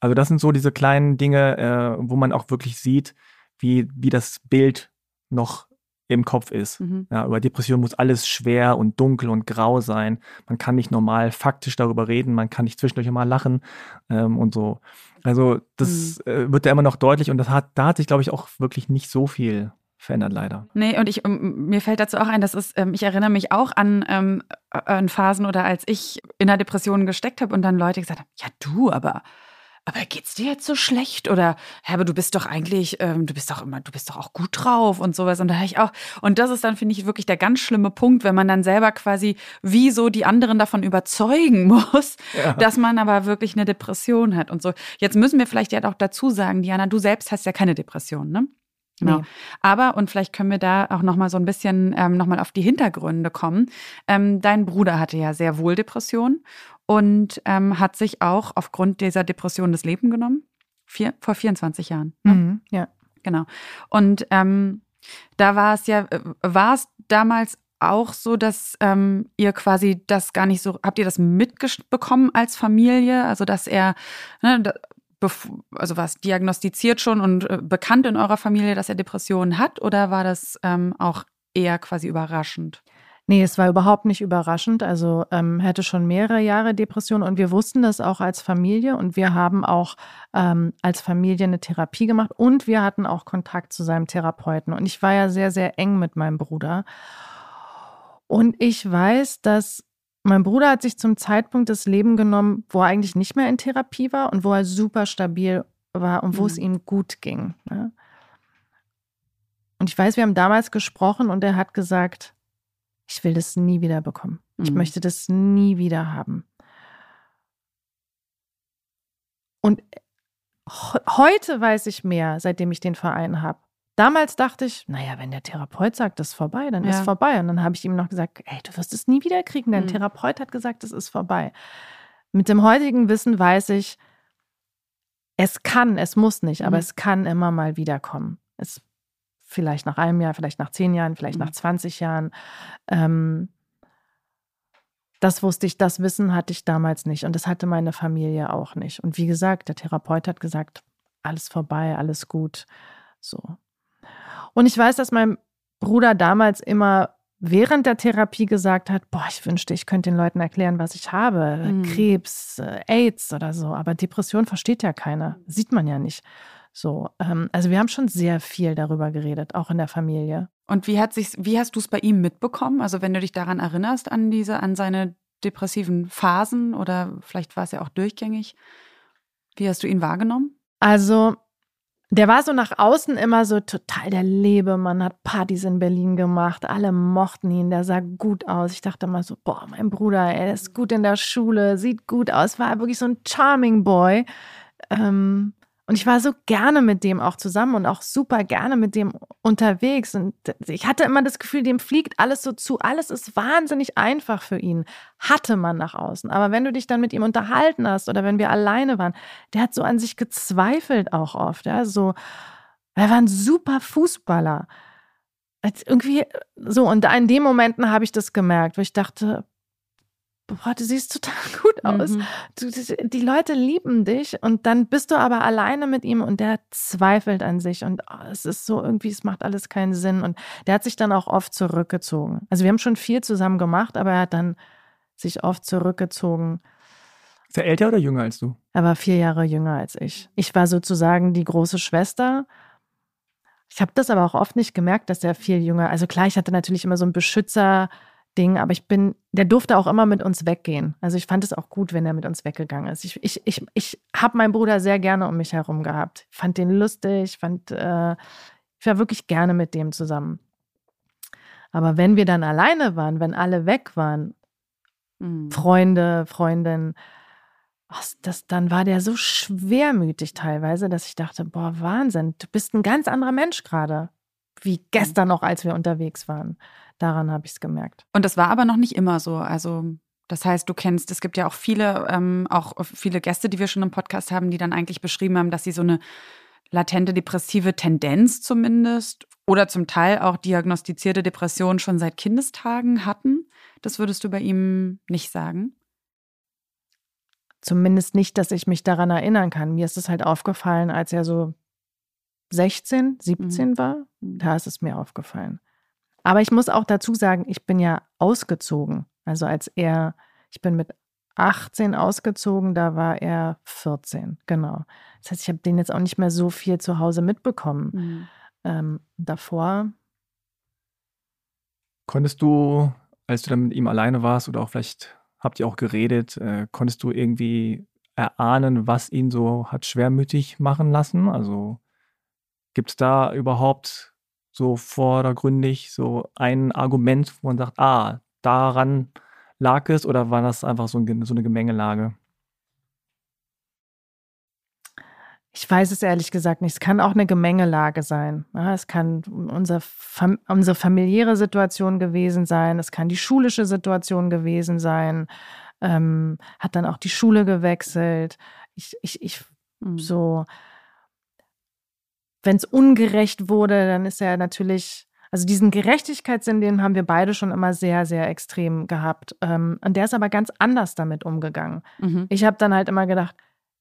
[SPEAKER 3] Also das sind so diese kleinen Dinge, äh, wo man auch wirklich sieht, wie, wie das Bild noch im Kopf ist.
[SPEAKER 2] Mhm.
[SPEAKER 3] Ja, über Depression muss alles schwer und dunkel und grau sein. Man kann nicht normal faktisch darüber reden, man kann nicht zwischendurch mal lachen ähm, und so. Also das äh, wird da immer noch deutlich und das hat, da hat sich, glaube ich, auch wirklich nicht so viel verändert, leider.
[SPEAKER 2] Nee, und ich, ähm, mir fällt dazu auch ein, dass es, ähm, ich erinnere mich auch an, ähm, an Phasen oder als ich in der Depression gesteckt habe und dann Leute gesagt haben, ja du, aber, aber geht's dir jetzt so schlecht? Oder, ja, aber du bist doch eigentlich, ähm, du bist doch immer, du bist doch auch gut drauf und sowas. Und da habe ich auch, und das ist dann, finde ich, wirklich der ganz schlimme Punkt, wenn man dann selber quasi wie so die anderen davon überzeugen muss,
[SPEAKER 3] Ja.
[SPEAKER 2] dass man aber wirklich eine Depression hat und so. Jetzt müssen wir vielleicht ja auch dazu sagen, Diana, du selbst hast ja keine Depression, ne? Genau.
[SPEAKER 5] Nee.
[SPEAKER 2] Aber, und vielleicht können wir da auch nochmal so ein bisschen ähm, nochmal auf die Hintergründe kommen. Ähm, dein Bruder hatte ja sehr wohl Depressionen und ähm, hat sich auch aufgrund dieser Depression das Leben genommen. Vier, vor 24 Jahren. Ne?
[SPEAKER 5] Mhm. Ja.
[SPEAKER 2] Genau. Und ähm, da war es ja, äh, war es damals auch so, dass ähm, ihr quasi das gar nicht so, habt ihr das mitbekommen als Familie? Also, dass er, ne, da, also war es diagnostiziert schon und äh, bekannt in eurer Familie, dass er Depressionen hat? Oder war das ähm, auch eher quasi überraschend?
[SPEAKER 5] Nee, es war überhaupt nicht überraschend. Also ähm, er hatte schon mehrere Jahre Depression und wir wussten das auch als Familie und wir haben auch ähm, als Familie eine Therapie gemacht und wir hatten auch Kontakt zu seinem Therapeuten. Und ich war ja sehr, sehr eng mit meinem Bruder. Und ich weiß, dass mein Bruder hat sich zum Zeitpunkt das Leben genommen, wo er eigentlich nicht mehr in Therapie war und wo er super stabil war und wo es
[SPEAKER 2] Mhm.
[SPEAKER 5] ihm gut ging. Ne? Und ich weiß, wir haben damals gesprochen und er hat gesagt, ich will das nie wieder bekommen. Ich
[SPEAKER 2] Mhm.
[SPEAKER 5] möchte das nie wieder haben. Und he- heute weiß ich mehr, seitdem ich den Verein habe. Damals dachte ich, naja, wenn der Therapeut sagt, das ist vorbei, dann ist
[SPEAKER 2] Ja.
[SPEAKER 5] vorbei. Und dann habe ich ihm noch gesagt, ey, du wirst es nie wieder kriegen. Dein
[SPEAKER 2] Mhm.
[SPEAKER 5] Therapeut hat gesagt, es ist vorbei. Mit dem heutigen Wissen weiß ich, es kann, es muss nicht, aber
[SPEAKER 2] Mhm.
[SPEAKER 5] es kann immer mal wiederkommen. Es vielleicht nach einem Jahr, vielleicht nach zehn Jahren, vielleicht
[SPEAKER 2] Mhm.
[SPEAKER 5] nach 20 Jahren. Ähm, das wusste ich, das Wissen hatte ich damals nicht und das hatte meine Familie auch nicht. Und wie gesagt, der Therapeut hat gesagt, alles vorbei, alles gut. So. Und ich weiß, dass mein Bruder damals immer während der Therapie gesagt hat, boah, ich wünschte, ich könnte den Leuten erklären, was ich habe.
[SPEAKER 2] Mhm.
[SPEAKER 5] Krebs, äh, AIDS oder so. Aber Depression versteht ja keiner. Sieht man ja nicht. So, ähm, also wir haben schon sehr viel darüber geredet, auch in der Familie.
[SPEAKER 2] Und wie hat sich, wie hast du es bei ihm mitbekommen? Also wenn du dich daran erinnerst, an diese, an seine depressiven Phasen oder vielleicht war es ja auch durchgängig. Wie hast du ihn wahrgenommen?
[SPEAKER 5] Also, der war so nach außen immer so total der Lebemann, hat Partys in Berlin gemacht, alle mochten ihn, der sah gut aus. Ich dachte immer so, boah, mein Bruder, er ist gut in der Schule, sieht gut aus, war wirklich so ein charming Boy. Ähm, und ich war so gerne mit dem auch zusammen und auch super gerne mit dem unterwegs. Und ich hatte immer das Gefühl, dem fliegt alles so zu. Alles ist wahnsinnig einfach für ihn. Hatte man nach außen. Aber wenn du dich dann mit ihm unterhalten hast oder wenn wir alleine waren, der hat so an sich gezweifelt auch oft. Ja, so, er war ein super Fußballer. Als irgendwie so, und in den Momenten habe ich das gemerkt, wo ich dachte, boah, du siehst total gut aus.
[SPEAKER 2] Mhm.
[SPEAKER 5] Du, die Leute lieben dich und dann bist du aber alleine mit ihm und der zweifelt an sich und oh, es ist so irgendwie, es macht alles keinen Sinn und der hat sich dann auch oft zurückgezogen. Also wir haben schon viel zusammen gemacht, aber er hat dann sich oft zurückgezogen.
[SPEAKER 3] Ist er älter oder jünger als du?
[SPEAKER 5] Er war vier Jahre jünger als ich. Ich war sozusagen die große Schwester. Ich habe das aber auch oft nicht gemerkt, dass er viel jünger. Also klar, ich hatte natürlich immer so ein Beschützer-Ding, aber ich bin, der durfte auch immer mit uns weggehen. Also ich fand es auch gut, wenn er mit uns weggegangen ist. Ich, ich, ich, ich habe meinen Bruder sehr gerne um mich herum gehabt. Ich fand den lustig, fand, äh, ich war wirklich gerne mit dem zusammen. Aber wenn wir dann alleine waren, wenn alle weg waren,
[SPEAKER 2] Mhm.
[SPEAKER 5] Freunde, Freundin, was, das, dann war der so schwermütig teilweise, dass ich dachte, boah, Wahnsinn, du bist ein ganz anderer Mensch gerade. Wie gestern noch, als wir unterwegs waren. Daran habe ich es gemerkt.
[SPEAKER 2] Und das war aber noch nicht immer so. Also das heißt, du kennst, es gibt ja auch viele, ähm, auch viele Gäste, die wir schon im Podcast haben, die dann eigentlich beschrieben haben, dass sie so eine latente depressive Tendenz zumindest oder zum Teil auch diagnostizierte Depressionen schon seit Kindestagen hatten. Das würdest du bei ihm nicht sagen?
[SPEAKER 5] Zumindest nicht, dass ich mich daran erinnern kann. Mir ist es halt aufgefallen, als er so 16, 17 mhm. war. Da ist es mir aufgefallen. Aber ich muss auch dazu sagen, ich bin ja ausgezogen. Also als er, ich bin mit 18 ausgezogen, da war er 14, genau. Das heißt, ich habe den jetzt auch nicht mehr so viel zu Hause mitbekommen. Mhm. Ähm, davor.
[SPEAKER 3] Konntest du, als du dann mit ihm alleine warst oder auch vielleicht habt ihr auch geredet, äh, konntest du irgendwie erahnen, was ihn so hat schwermütig machen lassen? Also gibt es da überhaupt so vordergründig so ein Argument, wo man sagt, ah, daran lag es oder war das einfach so, ein, so eine Gemengelage?
[SPEAKER 5] Ich weiß es ehrlich gesagt nicht. Es kann auch eine Gemengelage sein. Ja, es kann unser Fam unsere familiäre Situation gewesen sein. Es kann die schulische Situation gewesen sein. Ähm, hat dann auch die Schule gewechselt. Ich, ich, ich mhm. so, wenn es ungerecht wurde, dann ist er natürlich, also diesen Gerechtigkeitssinn, den haben wir beide schon immer sehr, sehr extrem gehabt. Ähm, und der ist aber ganz anders damit umgegangen. Mhm. Ich habe dann halt immer gedacht,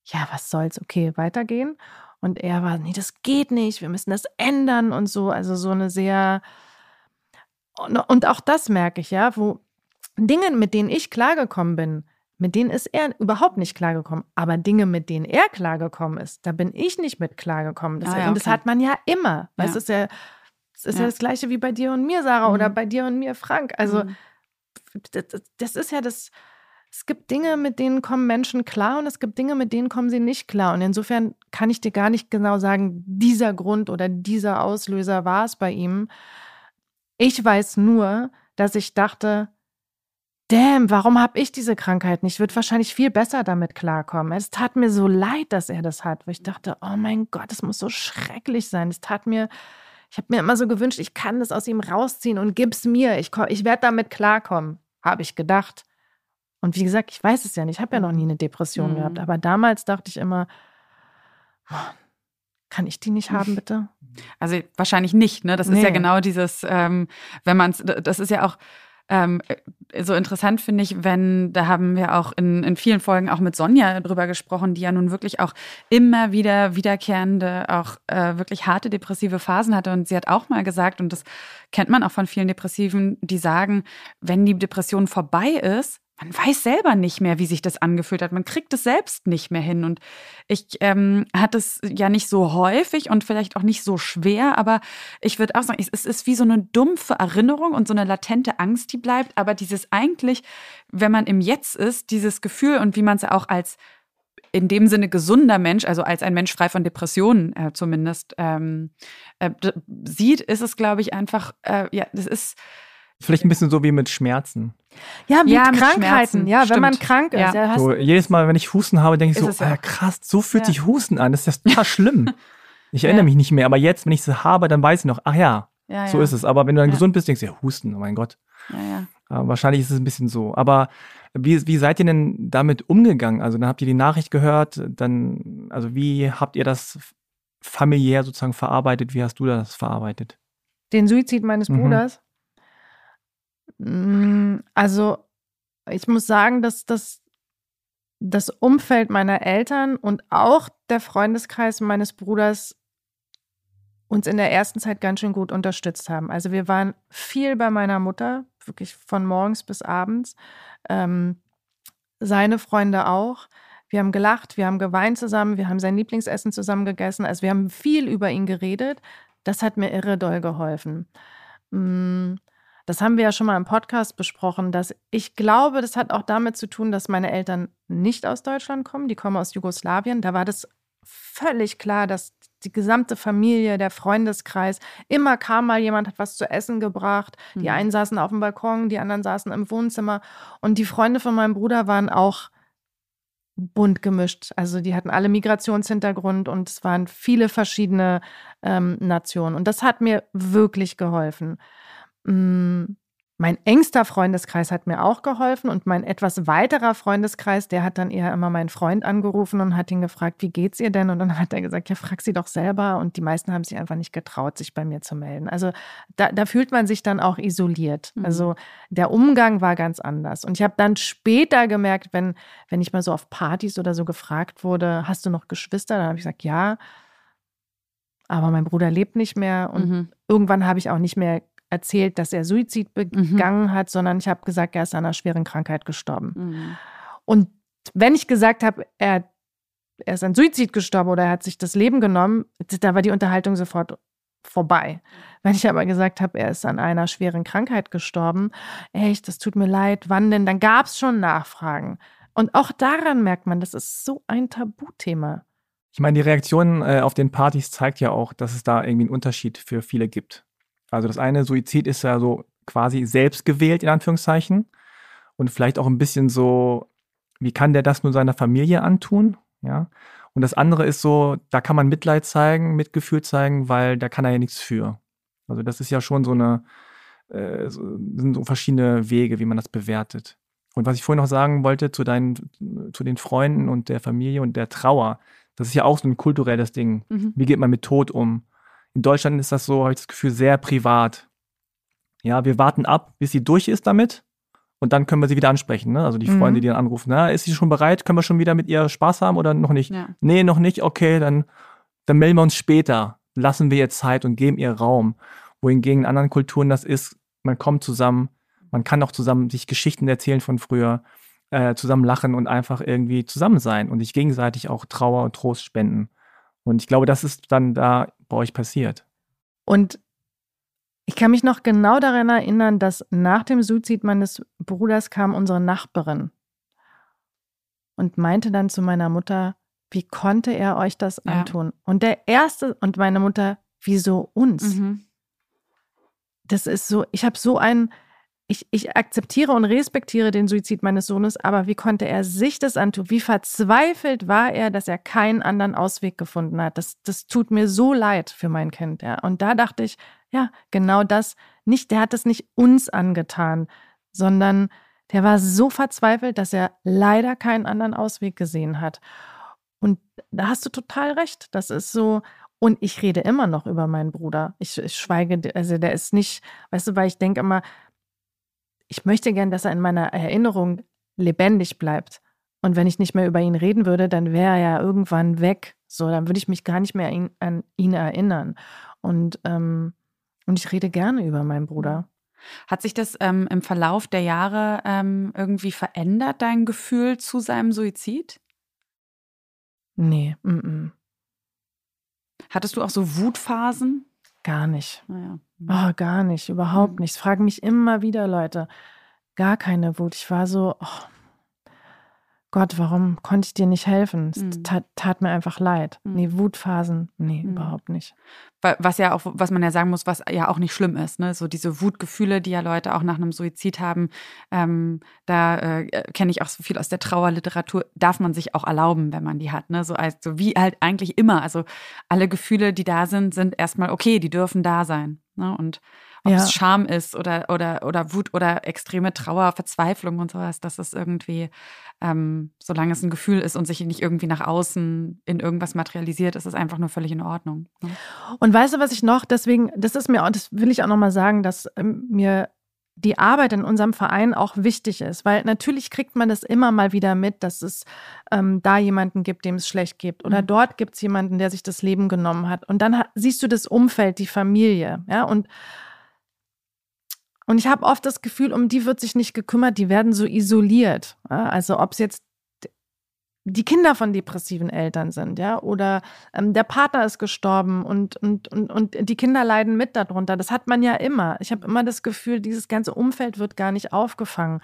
[SPEAKER 5] ja, was soll's, okay, weitergehen. Und er war, nee, das geht nicht, wir müssen das ändern und so. Also so eine sehr. Und auch das merke ich, ja, wo Dinge, mit denen ich klargekommen bin, mit denen ist er überhaupt nicht klargekommen. Aber Dinge, mit denen er klargekommen ist, da bin ich nicht mit klargekommen. Das, ah, ja, okay. Und das hat man ja immer. Ja. Das ist ja, das ist ja. ja. das Gleiche wie bei dir und mir, Sarah, mhm. oder bei dir und mir, Frank. Also, mhm. das, das, ist ja das, es gibt Dinge, mit denen kommen Menschen klar und es gibt Dinge, mit denen kommen sie nicht klar. Und insofern kann ich dir gar nicht genau sagen, dieser Grund oder dieser Auslöser war es bei ihm. Ich weiß nur, dass ich dachte, damn, warum habe ich diese Krankheit nicht? Ich würde wahrscheinlich viel besser damit klarkommen. Es tat mir so leid, dass er das hat, weil ich dachte, oh mein Gott, das muss so schrecklich sein. Es tat mir, ich habe mir immer so gewünscht, ich kann das aus ihm rausziehen und gib's mir. Ich, ich werde damit klarkommen, habe ich gedacht. Und wie gesagt, ich weiß es ja nicht, ich habe ja noch nie eine Depression mhm. gehabt, aber damals dachte ich immer, oh, kann ich die nicht haben, bitte?
[SPEAKER 2] Also wahrscheinlich nicht, ne? Das nee. ist ja genau dieses, ähm, wenn man es, das ist ja auch ähm, so interessant finde ich, wenn, da haben wir auch in, in vielen Folgen auch mit Sonja drüber gesprochen, die ja nun wirklich auch immer wieder wiederkehrende, auch äh, wirklich harte depressive Phasen hatte. Und sie hat auch mal gesagt, und das kennt man auch von vielen Depressiven, die sagen, wenn die Depression vorbei ist, man weiß selber nicht mehr, wie sich das angefühlt hat. Man kriegt es selbst nicht mehr hin. Und ich ähm, hatte es ja nicht so häufig und vielleicht auch nicht so schwer, aber ich würde auch sagen, es ist wie so eine dumpfe Erinnerung und so eine latente Angst, die bleibt. Aber dieses eigentlich, wenn man im Jetzt ist, dieses Gefühl und wie man es auch als in dem Sinne gesunder Mensch, also als ein Mensch frei von Depressionen äh, zumindest ähm, äh, sieht, ist es, glaube ich, einfach, äh, ja, das ist
[SPEAKER 3] Vielleicht ein bisschen so wie mit Schmerzen.
[SPEAKER 5] Ja, mit ja, Krankheiten. Mit ja, Stimmt. wenn man krank ist. Ja.
[SPEAKER 3] Ja, so, jedes Mal, wenn ich Husten habe, denke ich ist so, ah, krass, so fühlt sich Husten an. Das ist ja total schlimm. Ich erinnere mich nicht mehr, aber jetzt, wenn ich es habe, dann weiß ich noch, ach ja, so ist es. Aber wenn du dann gesund bist, denkst du, ja, Husten, oh mein Gott. Aber wahrscheinlich ist es ein bisschen so. Aber wie, wie seid ihr denn damit umgegangen? Also dann habt ihr die Nachricht gehört, dann, also wie habt ihr das familiär sozusagen verarbeitet? Wie hast du das verarbeitet?
[SPEAKER 5] Den Suizid meines mhm. Bruders? Mm, also, ich muss sagen, dass das, das Umfeld meiner Eltern und auch der Freundeskreis meines Bruders uns in der ersten Zeit ganz schön gut unterstützt haben. Also wir waren viel bei meiner Mutter, wirklich von morgens bis abends. Ähm, seine Freunde auch. Wir haben gelacht, wir haben geweint zusammen, wir haben sein Lieblingsessen zusammen gegessen. Also wir haben viel über ihn geredet. Das hat mir irre doll geholfen. Mm, das haben wir ja schon mal im Podcast besprochen, dass ich glaube, das hat auch damit zu tun, dass meine Eltern nicht aus Deutschland kommen, die kommen aus Jugoslawien. Da war das völlig klar, dass die gesamte Familie, der Freundeskreis, immer kam mal jemand, hat was zu essen gebracht. Die mhm. einen saßen auf dem Balkon, die anderen saßen im Wohnzimmer. Und die Freunde von meinem Bruder waren auch bunt gemischt. Also die hatten alle Migrationshintergrund und es waren viele verschiedene ähm, Nationen. Und das hat mir wirklich geholfen. Mm, mein engster Freundeskreis hat mir auch geholfen und mein etwas weiterer Freundeskreis, der hat dann eher immer meinen Freund angerufen und hat ihn gefragt, wie geht's ihr denn? Und dann hat er gesagt, ja, frag sie doch selber. Und die meisten haben sich einfach nicht getraut, sich bei mir zu melden. Also da, da fühlt man sich dann auch isoliert. Mhm. Also der Umgang war ganz anders. Und ich habe dann später gemerkt, wenn, wenn ich mal so auf Partys oder so gefragt wurde, hast du noch Geschwister? Dann habe ich gesagt, ja. Aber mein Bruder lebt nicht mehr und mhm. irgendwann habe ich auch nicht mehr erzählt, dass er Suizid begangen mhm. hat, sondern ich habe gesagt, er ist an einer schweren Krankheit gestorben. Mhm. Und wenn ich gesagt habe, er, er ist an Suizid gestorben oder er hat sich das Leben genommen, da war die Unterhaltung sofort vorbei. Wenn ich aber gesagt habe, er ist an einer schweren Krankheit gestorben, echt, das tut mir leid, wann denn? Dann gab es schon Nachfragen. Und auch daran merkt man, das ist so ein Tabuthema.
[SPEAKER 3] Ich meine, die Reaktion äh, auf den Partys zeigt ja auch, dass es da irgendwie einen Unterschied für viele gibt. Also das eine, Suizid ist ja so quasi selbst gewählt, in Anführungszeichen. Und vielleicht auch ein bisschen so, wie kann der das nur seiner Familie antun? Ja. Und das andere ist so, da kann man Mitleid zeigen, Mitgefühl zeigen, weil da kann er ja nichts für. Also das ist ja schon so eine, äh, sind so verschiedene Wege, wie man das bewertet. Und was ich vorhin noch sagen wollte zu deinen, zu den Freunden und der Familie und der Trauer, das ist ja auch so ein kulturelles Ding. Mhm. Wie geht man mit Tod um? In Deutschland ist das so, habe ich das Gefühl, sehr privat. Ja, wir warten ab, bis sie durch ist damit und dann können wir sie wieder ansprechen. Ne? Also die mhm. Freunde, die dann anrufen, na, ist sie schon bereit? Können wir schon wieder mit ihr Spaß haben oder noch nicht? Ja. Nee, noch nicht. Okay, dann, dann melden wir uns später. Lassen wir ihr Zeit und geben ihr Raum. Wohingegen in anderen Kulturen das ist, man kommt zusammen, man kann auch zusammen sich Geschichten erzählen von früher, äh, zusammen lachen und einfach irgendwie zusammen sein und sich gegenseitig auch Trauer und Trost spenden. Und ich glaube, das ist dann da bei euch passiert.
[SPEAKER 5] Und ich kann mich noch genau daran erinnern, dass nach dem Suizid meines Bruders kam unsere Nachbarin und meinte dann zu meiner Mutter, wie konnte er euch das antun? Ja. Und der erste und meine Mutter, wieso uns? Mhm. Das ist so, ich habe so ein, ich, ich akzeptiere und respektiere den Suizid meines Sohnes, aber wie konnte er sich das antun? Wie verzweifelt war er, dass er keinen anderen Ausweg gefunden hat? Das, das tut mir so leid für mein Kind. Ja. Und da dachte ich, ja, genau das, nicht, der hat es nicht uns angetan, sondern der war so verzweifelt, dass er leider keinen anderen Ausweg gesehen hat. Und da hast du total recht. Das ist so, und ich rede immer noch über meinen Bruder. Ich, ich, schweige, also der ist nicht, weißt du, weil ich denke immer, ich möchte gern, dass er in meiner Erinnerung lebendig bleibt. Und wenn ich nicht mehr über ihn reden würde, dann wäre er ja irgendwann weg. So, dann würde ich mich gar nicht mehr ihn, an ihn erinnern. Und, ähm, und ich rede gerne über meinen Bruder.
[SPEAKER 2] Hat sich das ähm, im Verlauf der Jahre ähm, irgendwie verändert, dein Gefühl zu seinem Suizid?
[SPEAKER 5] Nee. M -m.
[SPEAKER 2] Hattest du auch so Wutphasen?
[SPEAKER 5] Gar nicht. Naja. Oh, gar nicht, überhaupt mhm. nicht. Es fragen mich immer wieder Leute. Gar keine Wut. Ich war so, oh, Gott, warum konnte ich dir nicht helfen? Es mhm. tat, tat, mir einfach leid. Mhm. Nee, Wutphasen, nee, mhm. überhaupt nicht.
[SPEAKER 2] Was ja auch, was man ja sagen muss, was ja auch nicht schlimm ist, ne? So diese Wutgefühle, die ja Leute auch nach einem Suizid haben, ähm, da äh, kenne ich auch so viel aus der Trauerliteratur, darf man sich auch erlauben, wenn man die hat, ne? So also wie halt eigentlich immer. Also alle Gefühle, die da sind, sind erstmal okay, die dürfen da sein. Ne? Und ob ja. es Scham ist oder, oder, oder Wut oder extreme Trauer, Verzweiflung und sowas, das ist irgendwie, ähm, solange es ein Gefühl ist und sich nicht irgendwie nach außen in irgendwas materialisiert, ist es einfach nur völlig in Ordnung. Ne?
[SPEAKER 5] Und weißt du, was ich noch, deswegen, das ist mir, das will ich auch nochmal sagen, dass ähm, mir die Arbeit in unserem Verein auch wichtig ist, weil natürlich kriegt man das immer mal wieder mit, dass es ähm, da jemanden gibt, dem es schlecht geht oder mhm. dort gibt es jemanden, der sich das Leben genommen hat und dann siehst du das Umfeld, die Familie, ja und und ich habe oft das Gefühl, um die wird sich nicht gekümmert, die werden so isoliert. Ja? Also ob es jetzt die Kinder von depressiven Eltern sind, ja, oder ähm, der Partner ist gestorben und, und, und, und die Kinder leiden mit darunter. Das hat man ja immer. Ich habe immer das Gefühl, dieses ganze Umfeld wird gar nicht aufgefangen,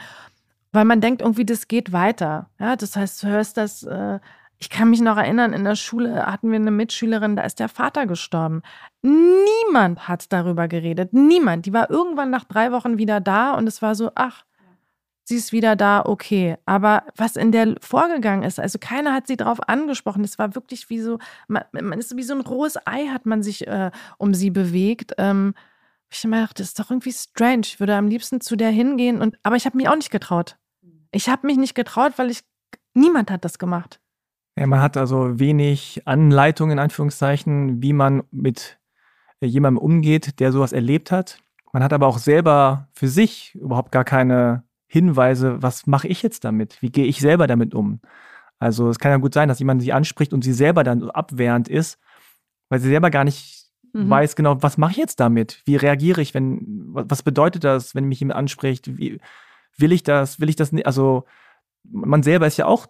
[SPEAKER 5] weil man denkt irgendwie, das geht weiter. Ja, das heißt, du hörst das. Äh, ich kann mich noch erinnern, in der Schule hatten wir eine Mitschülerin, da ist der Vater gestorben. Niemand hat darüber geredet. Niemand. Die war irgendwann nach drei Wochen wieder da und es war so, ach, sie ist wieder da, okay. Aber was in der vorgegangen ist, also keiner hat sie darauf angesprochen. Es war wirklich wie so, man, man ist wie so ein rohes Ei, hat man sich äh, um sie bewegt. Ähm, Ich immer gedacht, das ist doch irgendwie strange. Ich würde am liebsten zu der hingehen und aber ich habe mich auch nicht getraut. Ich habe mich nicht getraut, weil ich niemand hat das gemacht.
[SPEAKER 3] Ja, man hat also wenig Anleitung in Anführungszeichen, wie man mit äh, jemandem umgeht, der sowas erlebt hat. Man hat aber auch selber für sich überhaupt gar keine Hinweise, was mache ich jetzt damit? Wie gehe ich selber damit um? Also es kann ja gut sein, dass jemand sie anspricht und sie selber dann abwehrend ist, weil sie selber gar nicht mhm. weiß genau, was mache ich jetzt damit? Wie reagiere ich, wenn, was bedeutet das, wenn mich jemand anspricht? Wie, will ich das, will ich das nicht? Also man selber ist ja auch,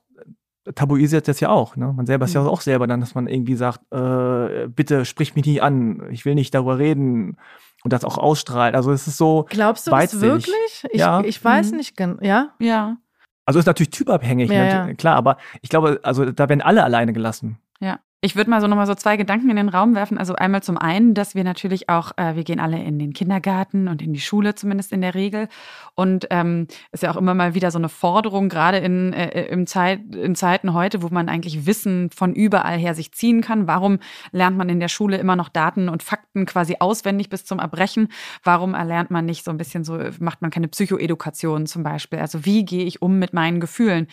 [SPEAKER 3] tabuisiert das ja auch. Ne? Man selber ist ja mhm. auch selber dann, dass man irgendwie sagt, äh, bitte sprich mich nie an, ich will nicht darüber reden und das auch ausstrahlt. Also es ist so.
[SPEAKER 5] Glaubst du das wirklich? Ich, ja. ich weiß mhm. nicht genau. Ja?
[SPEAKER 2] Ja.
[SPEAKER 3] Also ist natürlich typabhängig, ja, ja. klar, aber ich glaube, also da werden alle alleine gelassen.
[SPEAKER 2] Ja. Ich würde mal so nochmal so zwei Gedanken in den Raum werfen. Also einmal zum einen, dass wir natürlich auch, äh, wir gehen alle in den Kindergarten und in die Schule zumindest in der Regel. Und ähm, ist ja auch immer mal wieder so eine Forderung, gerade in, äh, im Zeit, in Zeiten heute, wo man eigentlich Wissen von überall her sich ziehen kann. Warum lernt man in der Schule immer noch Daten und Fakten quasi auswendig bis zum Erbrechen? Warum erlernt man nicht so ein bisschen so, macht man keine Psychoedukation zum Beispiel? Also wie gehe ich um mit meinen Gefühlen?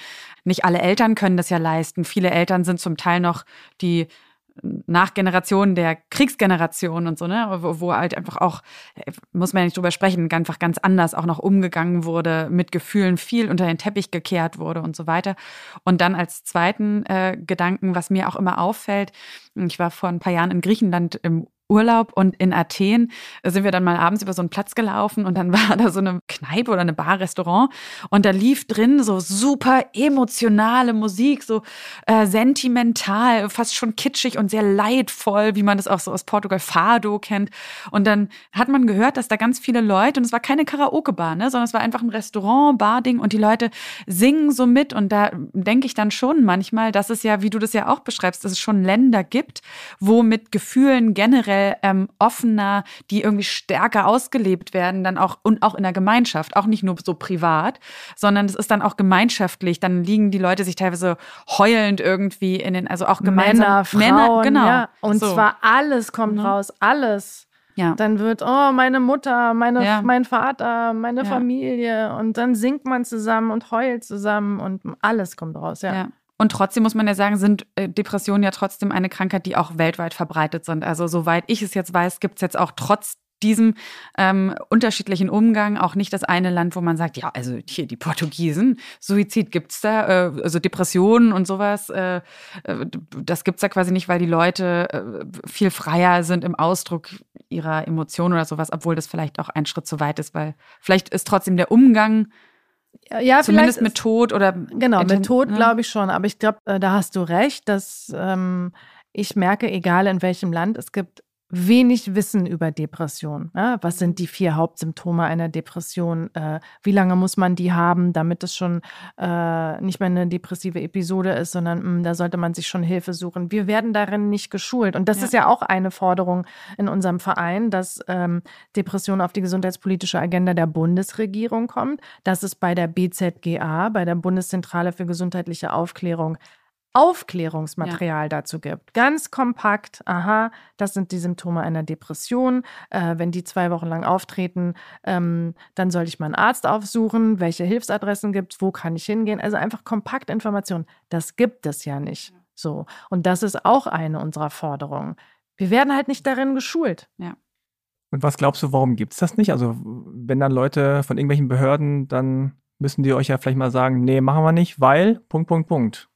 [SPEAKER 2] Nicht alle Eltern können das ja leisten. Viele Eltern sind zum Teil noch die nach Generationen der Kriegsgeneration und so, ne, wo, wo, halt einfach auch, muss man ja nicht drüber sprechen, einfach ganz anders auch noch umgegangen wurde, mit Gefühlen viel unter den Teppich gekehrt wurde und so weiter. Und dann als zweiten äh, Gedanken, was mir auch immer auffällt, ich war vor ein paar Jahren in Griechenland im Urlaub und in Athen sind wir dann mal abends über so einen Platz gelaufen und dann war da so eine Kneipe oder eine Bar, Restaurant und da lief drin so super emotionale Musik, so äh, sentimental, fast schon kitschig und sehr leidvoll, wie man das auch so aus Portugal Fado kennt. Und dann hat man gehört, dass da ganz viele Leute und es war keine Karaoke-Bar, ne, sondern es war einfach ein Restaurant, Bar-Ding und die Leute singen so mit und da denke ich dann schon manchmal, dass es ja, wie du das ja auch beschreibst, dass es schon Länder gibt, wo mit Gefühlen generell generell ähm, offener, die irgendwie stärker ausgelebt werden, dann auch und auch in der Gemeinschaft, auch nicht nur so privat, sondern es ist dann auch gemeinschaftlich. Dann liegen die Leute sich teilweise heulend irgendwie in den, also auch gemeinsam.
[SPEAKER 5] Männer, Frauen, Männer, genau. Ja. Und so. zwar alles kommt mhm. raus, alles. Ja. Dann wird, oh, meine Mutter, meine, ja. mein Vater, meine ja. Familie. Und dann singt man zusammen und heult zusammen und alles kommt raus, ja.
[SPEAKER 2] Und trotzdem muss man ja sagen, sind äh, Depressionen ja trotzdem eine Krankheit, die auch weltweit verbreitet sind. Also soweit ich es jetzt weiß, gibt es jetzt auch trotz diesem ähm, unterschiedlichen Umgang auch nicht das eine Land, wo man sagt, ja, also hier die Portugiesen, Suizid gibt's da, äh, also Depressionen und sowas, äh, äh das gibt's da quasi nicht, weil die Leute äh, viel freier sind im Ausdruck ihrer Emotionen oder sowas, obwohl das vielleicht auch ein Schritt zu weit ist, weil vielleicht ist trotzdem der Umgang ja, Zumindest mit Tod oder.
[SPEAKER 5] Genau, mit Tod ne? glaube ich schon. Aber ich glaube, äh, da hast du recht, dass ähm, ich merke, egal in welchem Land, es gibt wenig Wissen über Depression. Ja, was sind die vier Hauptsymptome einer Depression? Äh, wie lange muss man die haben, damit es schon äh, nicht mehr eine depressive Episode ist, sondern mh, hm, da sollte man sich schon Hilfe suchen. Wir werden darin nicht geschult. Und das ja. ist ja auch eine Forderung in unserem Verein, dass ähm, Depression auf die gesundheitspolitische Agenda der Bundesregierung kommt, dass es bei der BZGA, bei der Bundeszentrale für gesundheitliche Aufklärung, Aufklärungsmaterial ja. dazu gibt. Ganz kompakt, aha, das sind die Symptome einer Depression. Äh, wenn die zwei Wochen lang auftreten, ähm, dann sollte ich mal einen Arzt aufsuchen, welche Hilfsadressen gibt es, wo kann ich hingehen. Also einfach kompakt Informationen. Das gibt es ja nicht. So. Und das ist auch eine unserer Forderungen. Wir werden halt nicht darin geschult.
[SPEAKER 2] Ja.
[SPEAKER 3] Und was glaubst du, warum gibt es das nicht? Also, wenn dann Leute von irgendwelchen Behörden, dann müssen die euch ja vielleicht mal sagen, nee, machen wir nicht, weil, Punkt, Punkt, Punkt.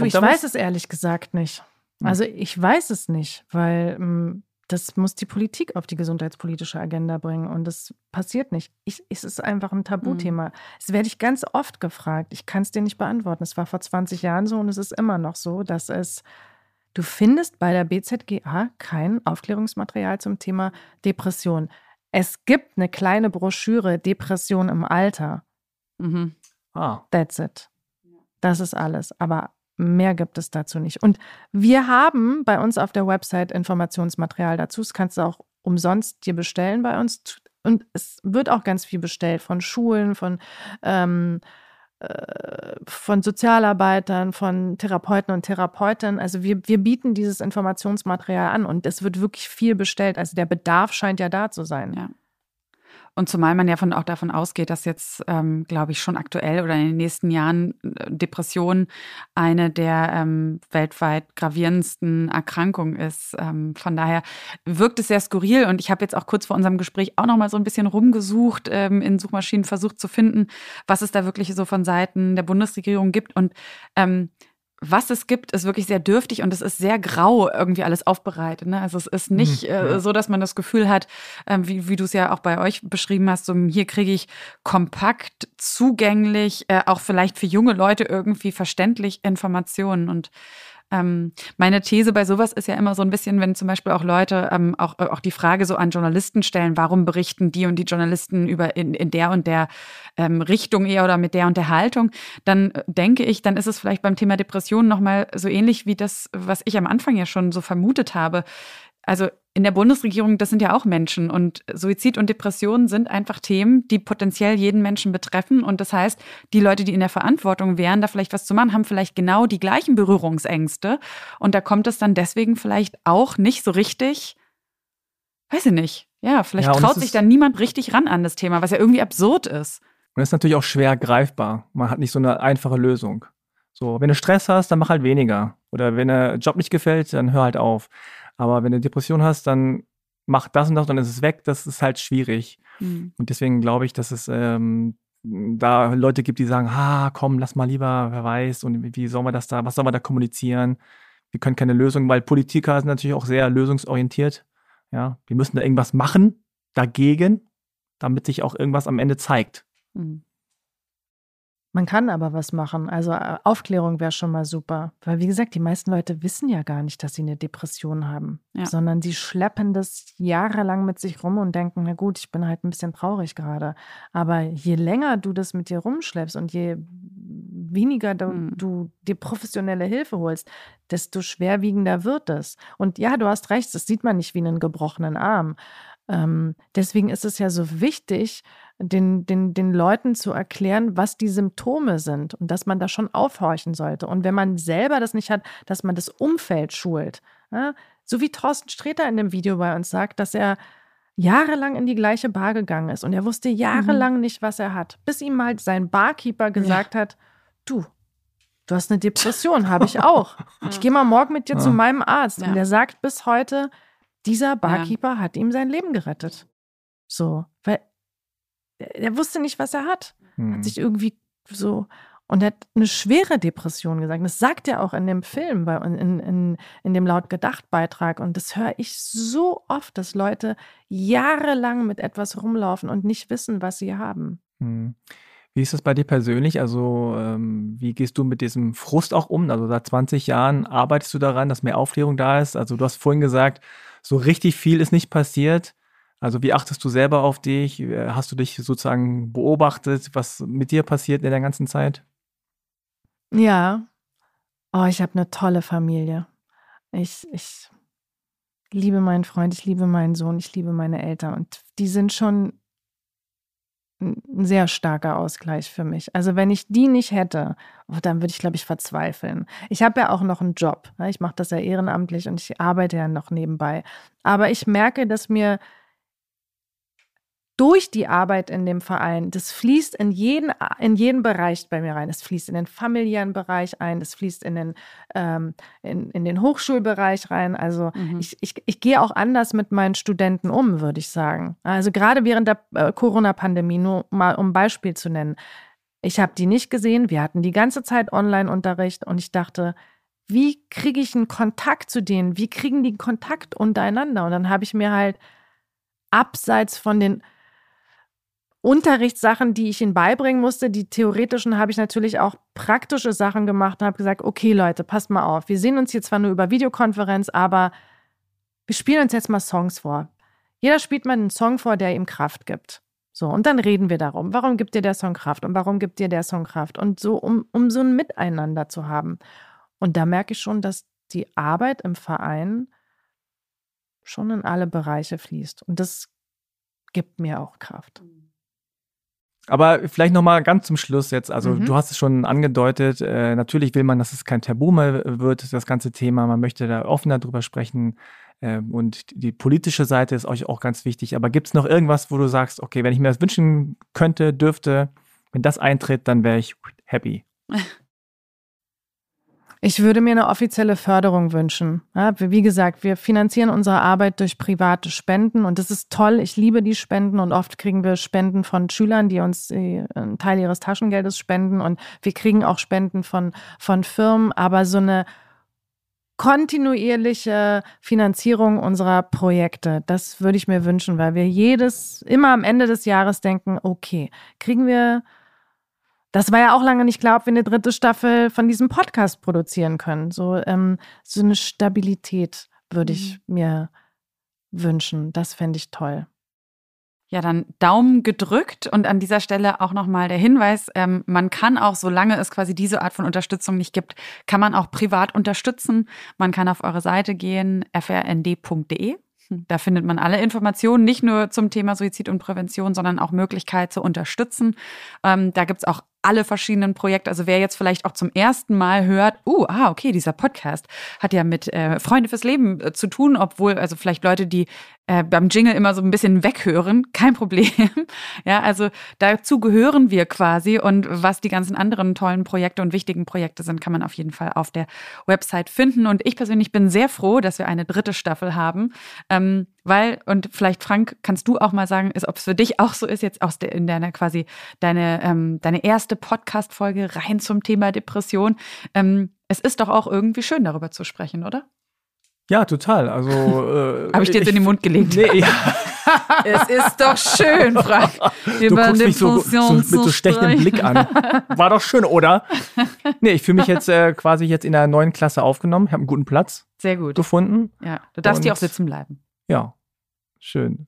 [SPEAKER 5] Du, ich weiß es ehrlich gesagt nicht. Hm. Also ich weiß es nicht, weil ähm, das muss die Politik auf die gesundheitspolitische Agenda bringen und das passiert nicht. Ich, es ist einfach ein Tabuthema. Mhm. Es werde ich ganz oft gefragt. Ich kann es dir nicht beantworten. Es war vor 20 Jahren so und es ist immer noch so, dass es Du findest bei der BZGA kein Aufklärungsmaterial zum Thema Depression. Es gibt eine kleine Broschüre Depression im Alter. Mhm. Ah. That's it. Das ist alles. Aber Mehr gibt es dazu nicht. Und wir haben bei uns auf der Website Informationsmaterial dazu. Das kannst du auch umsonst dir bestellen bei uns. Und es wird auch ganz viel bestellt von Schulen, von ähm, äh, von Sozialarbeitern, von Therapeuten und Therapeutinnen. Also wir, wir bieten dieses Informationsmaterial an und es wird wirklich viel bestellt. Also der Bedarf scheint ja da zu sein.
[SPEAKER 2] Ja. Und zumal man ja von, auch davon ausgeht, dass jetzt, ähm, glaube ich, schon aktuell oder in den nächsten Jahren äh, Depression eine der ähm, weltweit gravierendsten Erkrankungen ist. Ähm, von daher wirkt es sehr skurril. Und ich habe jetzt auch kurz vor unserem Gespräch auch noch mal so ein bisschen rumgesucht, ähm, in Suchmaschinen versucht zu finden, was es da wirklich so von Seiten der Bundesregierung gibt. Und ähm, was es gibt, ist wirklich sehr dürftig und es ist sehr grau irgendwie alles aufbereitet. Ne? Also es ist nicht mhm, äh, so, dass man das Gefühl hat, äh, wie, wie du es ja auch bei euch beschrieben hast, so hier kriege ich kompakt, zugänglich, äh, auch vielleicht für junge Leute irgendwie verständlich Informationen und ähm, meine These bei sowas ist ja immer so ein bisschen, wenn zum Beispiel auch Leute ähm, auch, äh, auch die Frage so an Journalisten stellen, warum berichten die und die Journalisten über in, in der und der ähm, Richtung eher oder mit der und der Haltung, dann äh, denke ich, dann ist es vielleicht beim Thema Depressionen nochmal so ähnlich wie das, was ich am Anfang ja schon so vermutet habe. Also in der Bundesregierung, das sind ja auch Menschen und Suizid und Depression sind einfach Themen, die potenziell jeden Menschen betreffen. Und das heißt, die Leute, die in der Verantwortung wären, da vielleicht was zu machen, haben vielleicht genau die gleichen Berührungsängste. Und da kommt es dann deswegen vielleicht auch nicht so richtig, weiß ich nicht. Ja, vielleicht ja, traut sich dann niemand richtig ran an das Thema, was ja irgendwie absurd ist.
[SPEAKER 3] Und das ist natürlich auch schwer greifbar. Man hat nicht so eine einfache Lösung. So, wenn du Stress hast, dann mach halt weniger. Oder wenn der Job nicht gefällt, dann hör halt auf. Aber wenn du Depression hast, dann mach das und das, dann ist es weg. Das ist halt schwierig. Mhm. Und deswegen glaube ich, dass es ähm, da Leute gibt, die sagen, ha, komm, lass mal lieber, wer weiß, und wie sollen wir das da, was sollen wir da kommunizieren? Wir können keine Lösung, weil Politiker sind natürlich auch sehr lösungsorientiert. Ja, die müssen da irgendwas machen dagegen, damit sich auch irgendwas am Ende zeigt. Mhm.
[SPEAKER 5] Man kann aber was machen. Also äh, Aufklärung wäre schon mal super. Weil, wie gesagt, die meisten Leute wissen ja gar nicht, dass sie eine Depression haben, ja. sondern sie schleppen das jahrelang mit sich rum und denken, na gut, ich bin halt ein bisschen traurig gerade. Aber je länger du das mit dir rumschleppst und je weniger du, mhm. du dir professionelle Hilfe holst, desto schwerwiegender wird es. Und ja, du hast recht, das sieht man nicht wie einen gebrochenen Arm. Ähm, deswegen ist es ja so wichtig, den, den, den Leuten zu erklären, was die Symptome sind und dass man da schon aufhorchen sollte. Und wenn man selber das nicht hat, dass man das Umfeld schult. Ja? So wie Thorsten Sträter in dem Video bei uns sagt, dass er jahrelang in die gleiche Bar gegangen ist und er wusste jahrelang mhm. nicht, was er hat, bis ihm mal sein Barkeeper gesagt ja. hat, du, du hast eine Depression, habe ich auch. Ich gehe mal morgen mit dir ja. zu meinem Arzt. Und der sagt bis heute, dieser Barkeeper hat ihm sein Leben gerettet. So, weil er wusste nicht, was er hat. Hm. Hat sich irgendwie so. Und er hat eine schwere Depression gesagt. Das sagt er auch in dem Film, bei, in, in, in dem laut gedacht Beitrag. Und das höre ich so oft, dass Leute jahrelang mit etwas rumlaufen und nicht wissen, was sie haben.
[SPEAKER 3] Hm. Wie ist das bei dir persönlich? Also, ähm, wie gehst du mit diesem Frust auch um? Also, seit 20 Jahren arbeitest du daran, dass mehr Aufklärung da ist. Also, du hast vorhin gesagt, so richtig viel ist nicht passiert. Also wie achtest du selber auf dich? Hast du dich sozusagen beobachtet, was mit dir passiert in der ganzen Zeit?
[SPEAKER 5] Ja. Oh, ich habe eine tolle Familie. Ich, ich liebe meinen Freund, ich liebe meinen Sohn, ich liebe meine Eltern. Und die sind schon ein sehr starker Ausgleich für mich. Also wenn ich die nicht hätte, oh, dann würde ich, glaube ich, verzweifeln. Ich habe ja auch noch einen Job. Ne? Ich mache das ja ehrenamtlich und ich arbeite ja noch nebenbei. Aber ich merke, dass mir durch die Arbeit in dem Verein, das fließt in jeden, in jeden Bereich bei mir rein. Es fließt in den familiären Bereich ein, es fließt in den, ähm, in, in den Hochschulbereich rein. Also mhm. ich, ich, ich gehe auch anders mit meinen Studenten um, würde ich sagen. Also gerade während der äh, Corona-Pandemie, nur mal um ein Beispiel zu nennen. Ich habe die nicht gesehen. Wir hatten die ganze Zeit Online-Unterricht und ich dachte, wie kriege ich einen Kontakt zu denen? Wie kriegen die Kontakt untereinander? Und dann habe ich mir halt abseits von den Unterrichtssachen, die ich ihnen beibringen musste. Die theoretischen habe ich natürlich auch praktische Sachen gemacht und habe gesagt, okay Leute, passt mal auf. Wir sehen uns hier zwar nur über Videokonferenz, aber wir spielen uns jetzt mal Songs vor. Jeder spielt mal einen Song vor, der ihm Kraft gibt. So, und dann reden wir darum, warum gibt dir der Song Kraft und warum gibt dir der Song Kraft? Und so, um, um so ein Miteinander zu haben. Und da merke ich schon, dass die Arbeit im Verein schon in alle Bereiche fließt. Und das gibt mir auch Kraft.
[SPEAKER 3] Aber vielleicht noch mal ganz zum Schluss jetzt. Also
[SPEAKER 2] Mhm.
[SPEAKER 3] du hast es schon angedeutet. Äh, natürlich will man, dass es kein Tabu mehr wird, das ganze Thema. Man möchte da offener drüber sprechen. Ähm, und die politische Seite ist euch auch ganz wichtig. Aber gibt es noch irgendwas, wo du sagst, okay, wenn ich mir das wünschen könnte, dürfte, wenn das eintritt, dann wäre ich happy.
[SPEAKER 5] Ich würde mir eine offizielle Förderung wünschen. Ja, wie gesagt, wir finanzieren unsere Arbeit durch private Spenden und das ist toll. Ich liebe die Spenden und oft kriegen wir Spenden von Schülern, die uns einen Teil ihres Taschengeldes spenden und wir kriegen auch Spenden von, von Firmen, aber so eine kontinuierliche Finanzierung unserer Projekte, das würde ich mir wünschen, weil wir jedes, immer am Ende des Jahres denken, okay, kriegen wir das war ja auch lange nicht klar, ob wir eine dritte Staffel von diesem Podcast produzieren können. So, ähm, so eine Stabilität würde ich mir wünschen. Das fände ich toll.
[SPEAKER 2] Ja, dann Daumen gedrückt und an dieser Stelle auch nochmal der Hinweis, ähm, man kann auch, solange es quasi diese Art von Unterstützung nicht gibt, kann man auch privat unterstützen. Man kann auf eure Seite gehen, frnd.de. Da findet man alle Informationen, nicht nur zum Thema Suizid und Prävention, sondern auch Möglichkeit zu unterstützen. Ähm, da gibt's auch alle verschiedenen Projekte. Also wer jetzt vielleicht auch zum ersten Mal hört, uh, ah, okay, dieser Podcast hat ja mit äh, Freunde fürs Leben äh, zu tun, obwohl, also vielleicht Leute, die äh, beim Jingle immer so ein bisschen weghören, kein Problem. ja, also dazu gehören wir quasi und was die ganzen anderen tollen Projekte und wichtigen Projekte sind, kann man auf jeden Fall auf der Website finden. Und ich persönlich bin sehr froh, dass wir eine dritte Staffel haben, ähm, weil, und vielleicht Frank, kannst du auch mal sagen, ist, ob es für dich auch so ist, jetzt aus der, in deiner quasi deine, ähm, deine erste Podcast-Folge rein zum Thema Depression. Ähm, es ist doch auch irgendwie schön, darüber zu sprechen, oder?
[SPEAKER 3] Ja, total. Also äh,
[SPEAKER 2] Habe ich dir jetzt in den Mund gelegt?
[SPEAKER 3] Nee, ja.
[SPEAKER 2] Es ist doch schön, Frank.
[SPEAKER 3] Du guckst mich so, so mit so stechendem Blick an. War doch schön, oder? Nee, ich fühle mich jetzt äh, quasi jetzt in der neuen Klasse aufgenommen. Ich habe einen guten Platz
[SPEAKER 2] Sehr gut.
[SPEAKER 3] gefunden.
[SPEAKER 2] Ja, du darfst hier auch sitzen bleiben.
[SPEAKER 3] Ja, schön.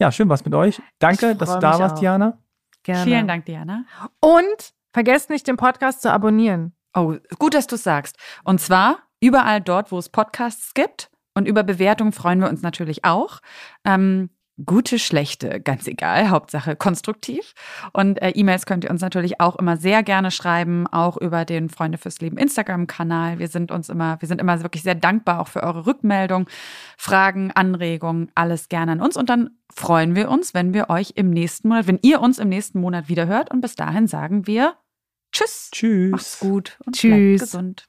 [SPEAKER 3] Ja, schön was mit euch. Danke, dass du da warst,
[SPEAKER 5] auch.
[SPEAKER 3] Diana.
[SPEAKER 5] Gerne.
[SPEAKER 2] Vielen Dank, Diana.
[SPEAKER 5] Und vergesst nicht, den Podcast zu abonnieren.
[SPEAKER 2] Oh, gut, dass du sagst. Und zwar überall dort, wo es Podcasts gibt. Und über Bewertungen freuen wir uns natürlich auch. Ähm, gute, schlechte, ganz egal, Hauptsache konstruktiv. Und äh, E-Mails könnt ihr uns natürlich auch immer sehr gerne schreiben, auch über den Freunde fürs Leben Instagram-Kanal. Wir sind uns immer, wir sind immer wirklich sehr dankbar auch für eure Rückmeldung, Fragen, Anregungen, alles gerne an uns. Und dann freuen wir uns, wenn wir euch im nächsten Monat, wenn ihr uns im nächsten Monat wieder hört. Und bis dahin sagen wir Tschüss.
[SPEAKER 3] Tschüss.
[SPEAKER 2] Macht's gut und
[SPEAKER 5] Tschüss.
[SPEAKER 2] bleibt gesund.